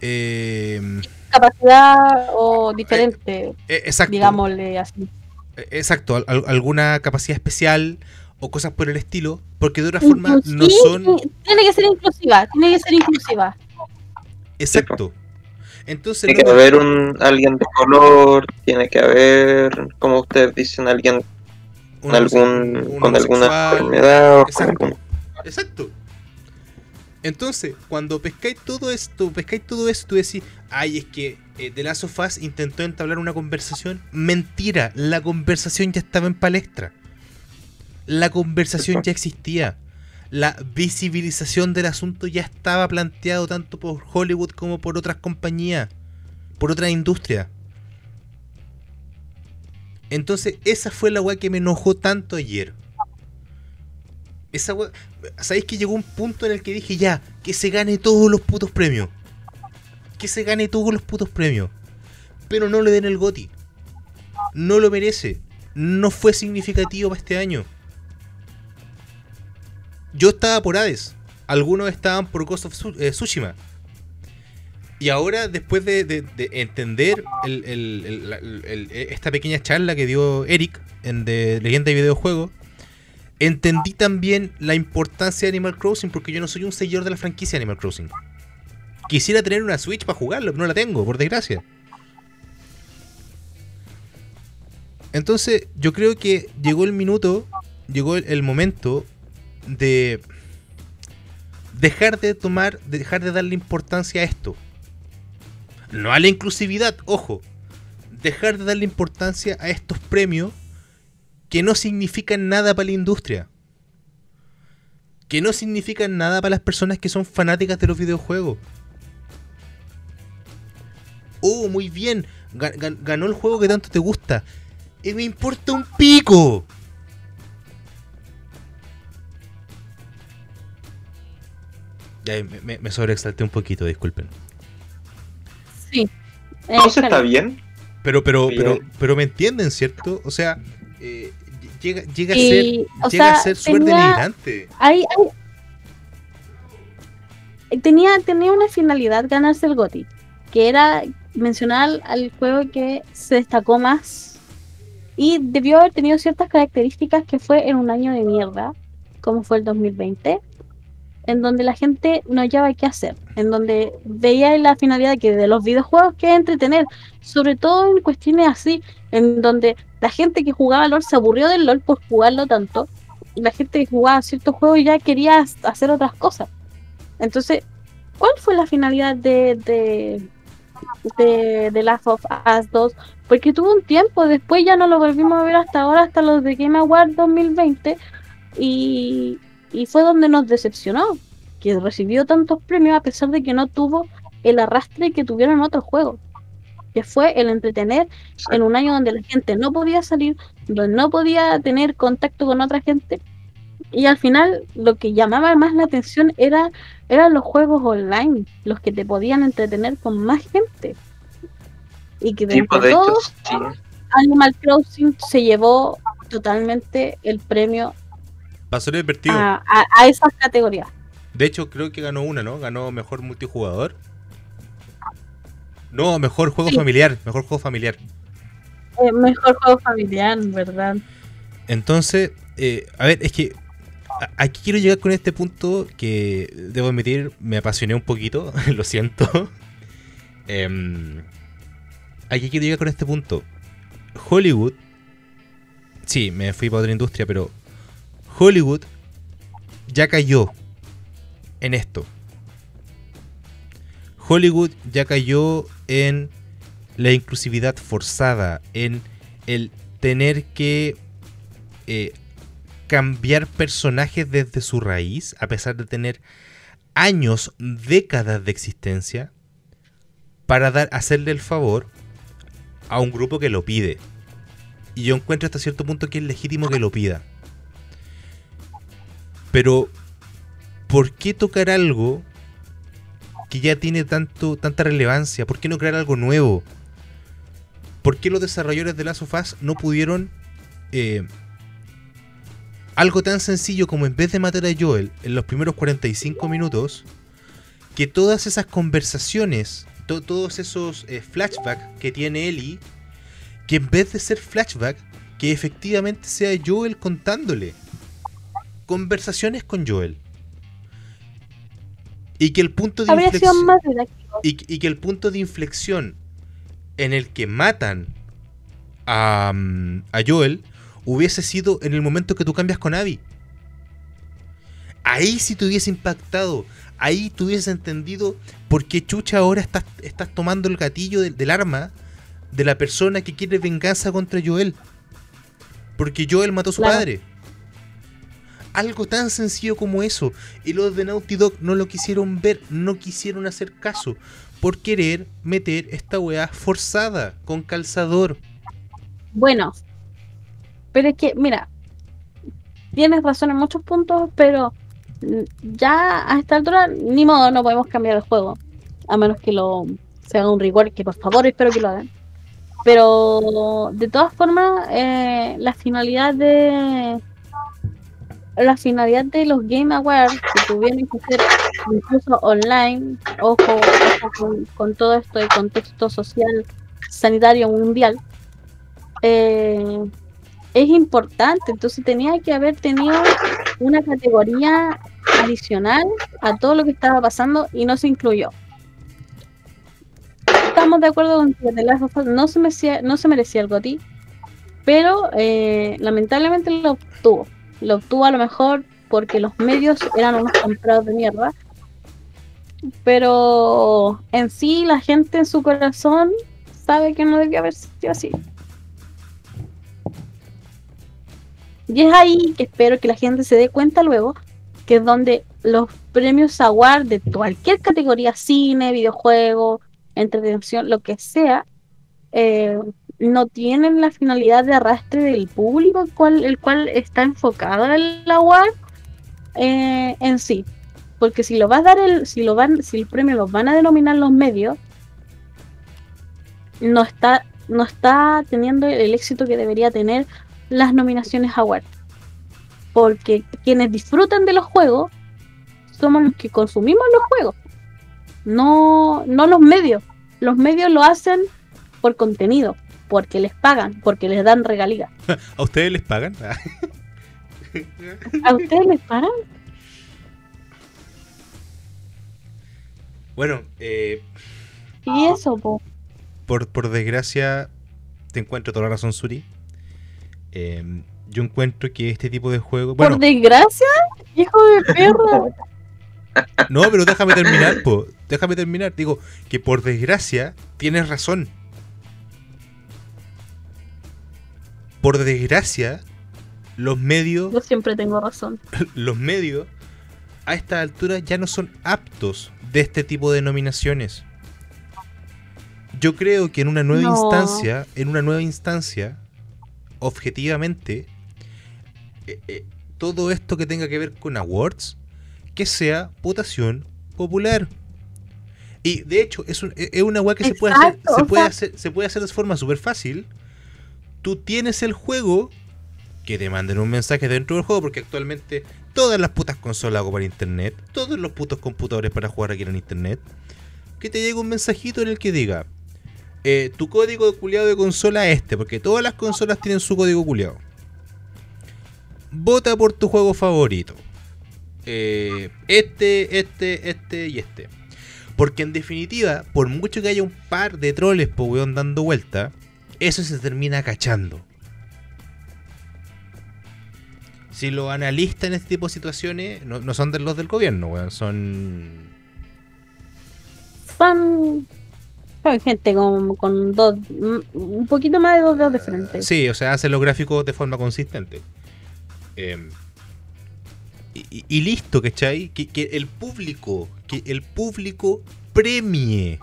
eh, Capacidad o diferente, eh, exacto. digámosle así. Eh, Exacto, al- al- alguna capacidad especial o cosas por el estilo, porque de otra forma no son... Tiene que ser inclusiva, tiene que ser inclusiva. Exacto. Entonces, Tiene que luego- haber un alguien de color, tiene que haber, como ustedes dicen, alguien con, algún, con alguna enfermedad o con Exacto. algún- Exacto. Entonces, cuando pescáis todo esto, pescáis todo eso, tú decís, ay, es que eh, The Last of Us intentó entablar una conversación. Mentira, la conversación ya estaba en palestra. La conversación ya existía. La visibilización del asunto ya estaba planteado tanto por Hollywood como por otras compañías, por otras industrias. Entonces, esa fue la weá que me enojó tanto ayer. Esa weá. ¿Sabéis que llegó un punto en el que dije ya, que se gane todos los putos premios? Que se gane todos los putos premios. Pero no le den el goti. No lo merece. No fue significativo para este año. Yo estaba por Hades. Algunos estaban por Ghost of eh, Tsushima. Y ahora, después de, de- de entender esta pequeña charla que dio Eric en de Leyenda y Videojuego, entendí también la importancia de Animal Crossing porque yo no soy un seguidor de la franquicia Animal Crossing. Quisiera tener una Switch para jugarlo, pero no la tengo, por desgracia. Entonces, yo creo que llegó el minuto, llegó el momento de dejar de tomar, de dejar de darle importancia a esto. No a la inclusividad, ojo. Dejar de darle importancia a estos premios que no significan nada para la industria. Que no significan nada para las personas que son fanáticas de los videojuegos. Oh, muy bien. ga- ga- ganó el juego que tanto te gusta. Y me importa un pico. Ya, me, me, me sobreexalté un poquito, disculpen. Sí. Eh, Entonces está claro. bien. Pero, pero, Bien. pero, pero me entienden, ¿cierto? O sea, eh, llega, llega a Y, ser, o llega a ser súper tenía- denigrante. Hay- hay- Tenía, tenía una finalidad ganarse el GOTY, que era mencionar al- al juego que se destacó más y debió haber tenido ciertas características que fue en un año de mierda, como fue el 2020, en donde la gente no hallaba qué hacer, en donde veía la finalidad que de los videojuegos que entretener, sobre todo en cuestiones así, en donde la gente que jugaba LOL se aburrió del LOL por jugarlo tanto, la gente que jugaba ciertos juegos ya quería hacer otras cosas. Entonces, ¿cuál fue la finalidad de, de, de, Last of Us 2? Porque tuvo un tiempo, después ya no lo volvimos a ver hasta ahora, hasta los de Game Awards 2020, y, y fue donde nos decepcionó, que recibió tantos premios a pesar de que no tuvo el arrastre que tuvieron otros juegos, que fue el entretener en un año donde la gente no podía salir, donde no podía tener contacto con otra gente. Y al final lo que llamaba más la atención era eran los juegos online, los que te podían entretener con más gente. Y que de Sí, pues, entre de hecho, todos, sí. Animal Crossing se llevó totalmente el premio Pasó invertido. a, a, a esas categorías. De hecho, creo que ganó una, ¿no? Ganó mejor multijugador. No, mejor juego Sí. familiar. Mejor juego familiar. Eh, mejor juego familiar, ¿verdad? Entonces, eh, a ver, es que aquí quiero llegar con este punto que debo admitir, me apasioné un poquito, lo siento. Em, aquí quiero llegar con este punto. Hollywood, sí, me fui para otra industria, pero Hollywood ya cayó en esto. Hollywood ya cayó en la inclusividad forzada, en el tener que eh, cambiar personajes desde su raíz, a pesar de tener años, décadas de existencia, para dar, hacerle el favor a un grupo que lo pide. Y yo encuentro hasta cierto punto que es legítimo que lo pida. Pero, ¿por qué tocar algo que ya tiene tanto, tanta relevancia? ¿Por qué no crear algo nuevo? ¿Por qué los desarrolladores de Last of no pudieron eh, algo tan sencillo como en vez de matar a Joel en los primeros 45 minutos, que todas esas conversaciones, to- todos esos eh, flashbacks que tiene Ellie, que en vez de ser flashback, que efectivamente sea Joel contándole conversaciones con Joel. Y que el punto de inflexión más y, y que el punto de inflexión en el que matan a, mm, a Joel hubiese sido en el momento que tú cambias con Abby. Ahí sí te hubiese impactado. Ahí tú hubieses entendido por qué chucha ahora estás, estás tomando el gatillo del, del arma de la persona que quiere venganza contra Joel. Porque Joel mató a su Claro. padre. Algo tan sencillo como eso. Y los de Naughty Dog no lo quisieron ver, no quisieron hacer caso. Por querer meter esta weá forzada, con calzador. Bueno, pero es que, mira, tienes razón en muchos puntos, pero ya a esta altura, ni modo, no podemos cambiar el juego. A menos que lo se haga un rigor, que por favor espero que lo hagan. Pero de todas formas, eh, la finalidad de la finalidad de los Game Awards que tuvieron que ser incluso online, ojo, con, todo esto de contexto social sanitario mundial, eh, es importante. Entonces tenía que haber tenido una categoría adicional a todo lo que estaba pasando y no se incluyó. Estamos de acuerdo con que The Last of no se merecía, no se merecía el GOTY, pero eh, lamentablemente lo obtuvo. Lo obtuvo a lo mejor porque los medios eran unos comprados de mierda. Pero en sí la gente en su corazón sabe que no debía haber sido así. Y es ahí que espero que la gente se dé cuenta luego que es donde los premios Award de cualquier categoría, cine, videojuego, entretención, lo que sea, eh, no tienen la finalidad de arrastre del público, el cual, está enfocado en Award eh, en sí. Porque si lo va a dar el, si lo van, si el premio lo van a denominar los medios, no está, no está teniendo el éxito que debería tener las nominaciones Award. Porque quienes disfrutan de los juegos somos los que consumimos los juegos. No, no los medios. Los medios lo hacen por contenido, porque les pagan, porque les dan regalías. ¿A ustedes les pagan? ¿A ustedes les pagan? bueno, eh, Y eso, po. por, por desgracia, te encuentro toda la razón, Suri. Eh, yo encuentro que este tipo de. Bueno, Por desgracia, hijo de perra. no, pero déjame terminar, po. Déjame terminar. Digo que por desgracia tienes razón. Por desgracia, los medios Yo siempre tengo razón. los medios a esta altura ya no son aptos de este tipo de nominaciones. Yo creo que en una nueva No. instancia, en una nueva instancia, objetivamente, eh, eh, todo esto que tenga que ver con awards, que sea votación popular. Y de hecho, es, un- es una weá que se puede hacer, se puede sea- hacer, se puede hacer de forma súper fácil. Tú tienes el juego, que te manden un mensaje dentro del juego, porque actualmente todas las putas consolas hago para internet, todos los putos computadores para jugar aquí en internet, que te llegue un mensajito en el que diga, eh, tu código culiado de consola es este, porque todas las consolas tienen su código culiado. Vota por tu juego favorito. Eh, este, este, este y este. Porque en definitiva, por mucho que haya un par de troles po dando vuelta, eso se termina cachando. Si los analistas en este tipo de situaciones no, no son de los del gobierno, weón, son. Son, son gente con, con dos, un poquito más de dos dedos de frente. Sí, o sea, hacen los gráficos de forma consistente. Eh, y, y- y listo, ¿cachai? Que, que el público, que el público premie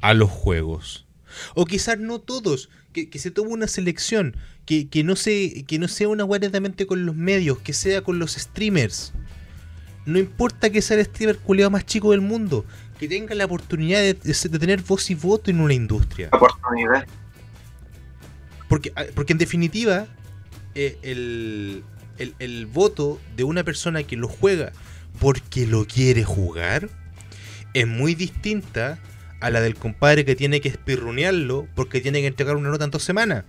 a los juegos. O quizás no todos, que, que se tome una selección, que, que no se, que no sea una netamente con los medios, que sea con los streamers. No importa que sea el streamer culeado más chico del mundo, que tenga la oportunidad de, tener voz y voto en una industria. Oportunidad. Porque, ah, porque en definitiva, eh, el, el- el voto de una persona que lo juega porque lo quiere jugar es muy distinta a la del compadre que tiene que espirrunearlo porque tiene que entregar una nota en dos semanas.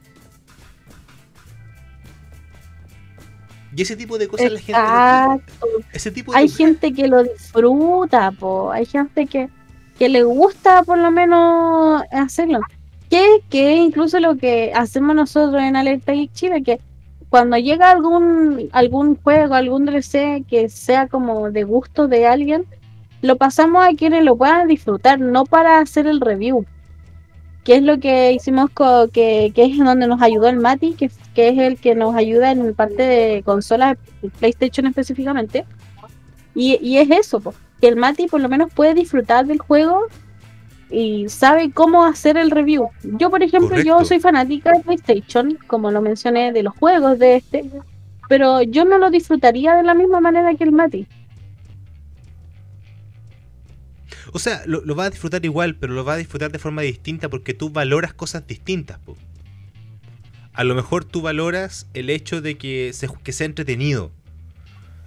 Y ese tipo de cosas la gente no Exacto. Ese tipo de Hay gente que lo disfruta, po. Hay gente que, que le gusta por lo menos hacerlo. Que, que incluso lo que hacemos nosotros en Alerta Geek Chile, que cuando llega algún, algún juego, algún DLC que sea como de gusto de alguien, lo pasamos a quienes lo puedan disfrutar, no para hacer el review. Que es lo que hicimos, co- que, que es donde nos ayudó el Mati, que, que es el que nos ayuda en parte de consolas, PlayStation específicamente. Y, y es eso, po, que el Mati por lo menos puede disfrutar del juego y sabe cómo hacer el review. Yo, por ejemplo, yo soy fanática de PlayStation, como lo mencioné, de los juegos de este, pero yo no lo disfrutaría de la misma manera que el Mati. O sea, lo, lo vas a disfrutar igual, pero lo vas a disfrutar de forma distinta porque tú valoras cosas distintas. A lo mejor tú valoras el hecho de que, se, que sea entretenido.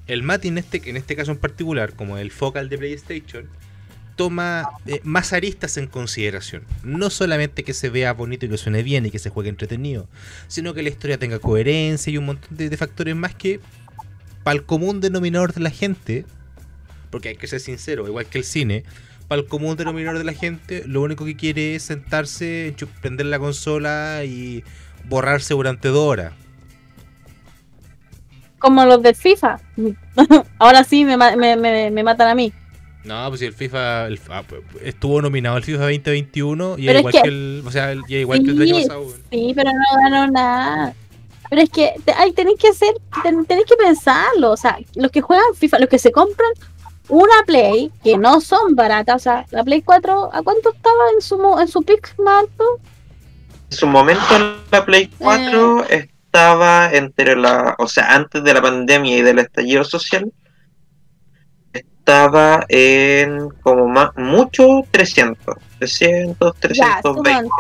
El Mati en este, en este caso en particular, como el focal de PlayStation, toma eh, más aristas en consideración. No solamente que se vea bonito y que suene bien y que se juegue entretenido, sino que la historia tenga coherencia y un montón de, de factores más que para el común denominador de la gente, porque hay que ser sincero, igual que el cine, para el común denominador de la gente, lo único que quiere es sentarse, prender la consola y borrarse durante dos horas. Como los de FIFA. Ahora sí me, me, me, me matan a mí. No, pues si el FIFA el- ah, estuvo nominado el FIFA 2021 y Pero es igual que- que, el, o sea, el- y igual que el del año pasado. sí, pero no ganó nada. Pero es que te- ay, tenéis que hacer, ten- tenéis que pensarlo. O sea, los que juegan FIFA, los que se compran una Play, que no son baratas, o sea, la Play 4, ¿a cuánto estaba en su en su pick más alto? En su momento la Play 4 estaba entre la, o sea, antes de la pandemia y del estallido social, estaba en como más, mucho 300, 300, 320.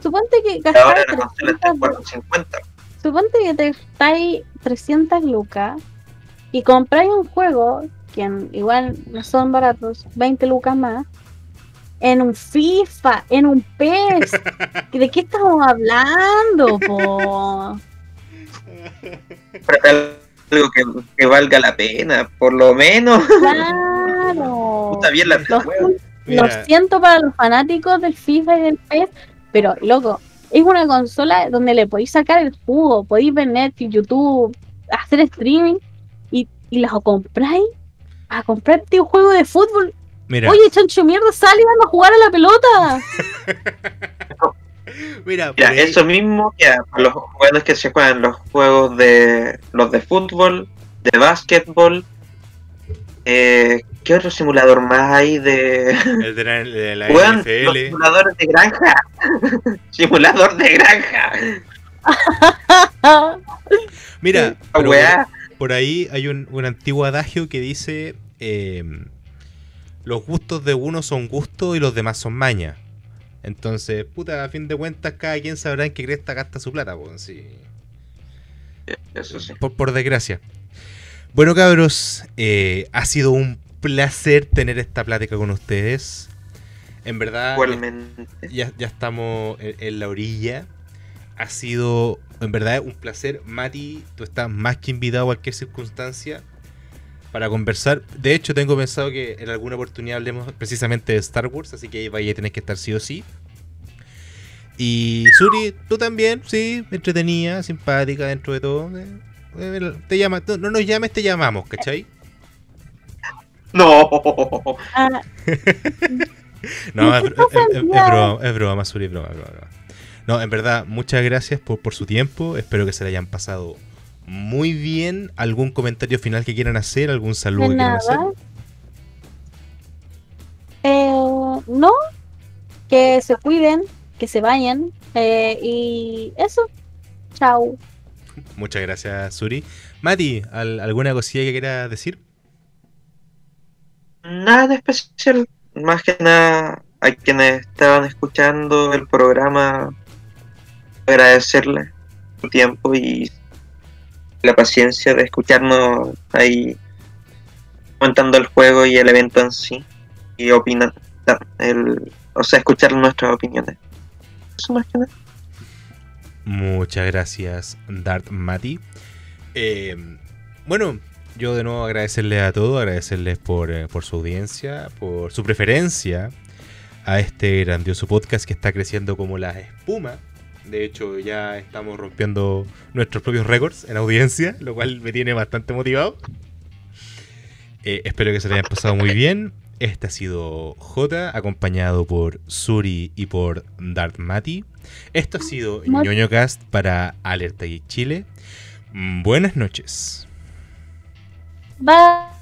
Suponte que gastáis la consola está 300, en 450. suponte que te gastáis 300 lucas y compráis un juego que igual no son baratos, 20 lucas más, en un FIFA, en un PES. ¿De qué estamos hablando, po? Algo que, que valga la pena, por lo menos. Claro. Está bien la Los- juego. Lo siento para los fanáticos del FIFA y del PES, pero loco, es una consola donde le podéis sacar el jugo, podéis ver Netflix, YouTube, hacer streaming y, y las compráis a comprarte un juego de fútbol. mira, Oye, chancho mierda, sal y vamos a jugar a la pelota. mira, Mira, ahí- eso mismo que los juegos que se juegan, los juegos de los de fútbol, de básquetbol, eh, ¿qué otro simulador más hay de el de la, de la los simuladores de granja? Simulador de granja. Mira, pero. Por ahí hay un, un antiguo adagio que dice: eh, Los gustos de uno son gustos y los demás son maña. Entonces, puta, a fin de cuentas, cada quien sabrá en qué cresta gasta su plata, pues, sí. Eso sí. por, por desgracia. Bueno, cabros, eh, ha sido un placer tener esta plática con ustedes. En verdad, ya, ya estamos en, en la orilla. Ha sido, en verdad, un placer. Mati, tú estás más que invitado a cualquier circunstancia para conversar. De hecho, tengo pensado que en alguna oportunidad hablemos precisamente de Star Wars, así que ahí vaya a tener que estar sí o sí. Y Suri, tú también, sí, entretenida, simpática dentro de todo. Eh, eh, Te llama, no, no nos llames, te llamamos, ¿cachai? No. Ah, No, es, ¿Qué es- es- broma, es broma, Suri, es broma, es broma, es broma. No, en verdad, muchas gracias por, por su tiempo. Espero que se le hayan pasado muy bien. ¿Algún comentario final que quieran hacer? ¿Algún saludo de que quieran nada. hacer? Eh, no, que se cuiden, que se vayan. Eh, y eso. Chao. Muchas gracias, Suri. Mati, ¿al- ¿alguna cosilla que quieras decir? Nada de especial. Más que nada a quienes estaban escuchando el programa, agradecerles su tiempo y la paciencia de escucharnos ahí comentando el juego y el evento en sí y opinar, el, o sea, escuchar nuestras opiniones. Eso más que nada. Muchas gracias, Dart Mati. Eh, bueno, yo de nuevo agradecerles a todos, agradecerles por, eh, por su audiencia, por su preferencia a este grandioso podcast que está creciendo como la espuma. De hecho, ya estamos rompiendo nuestros propios récords en audiencia, lo cual me tiene bastante motivado. Eh, espero que se lo hayan pasado muy bien. Este ha sido J, acompañado por Suri y por Dart Mati. Esto ha sido ñoño Cast para Alerta Geek Chile. Mm, Buenas noches. Bye.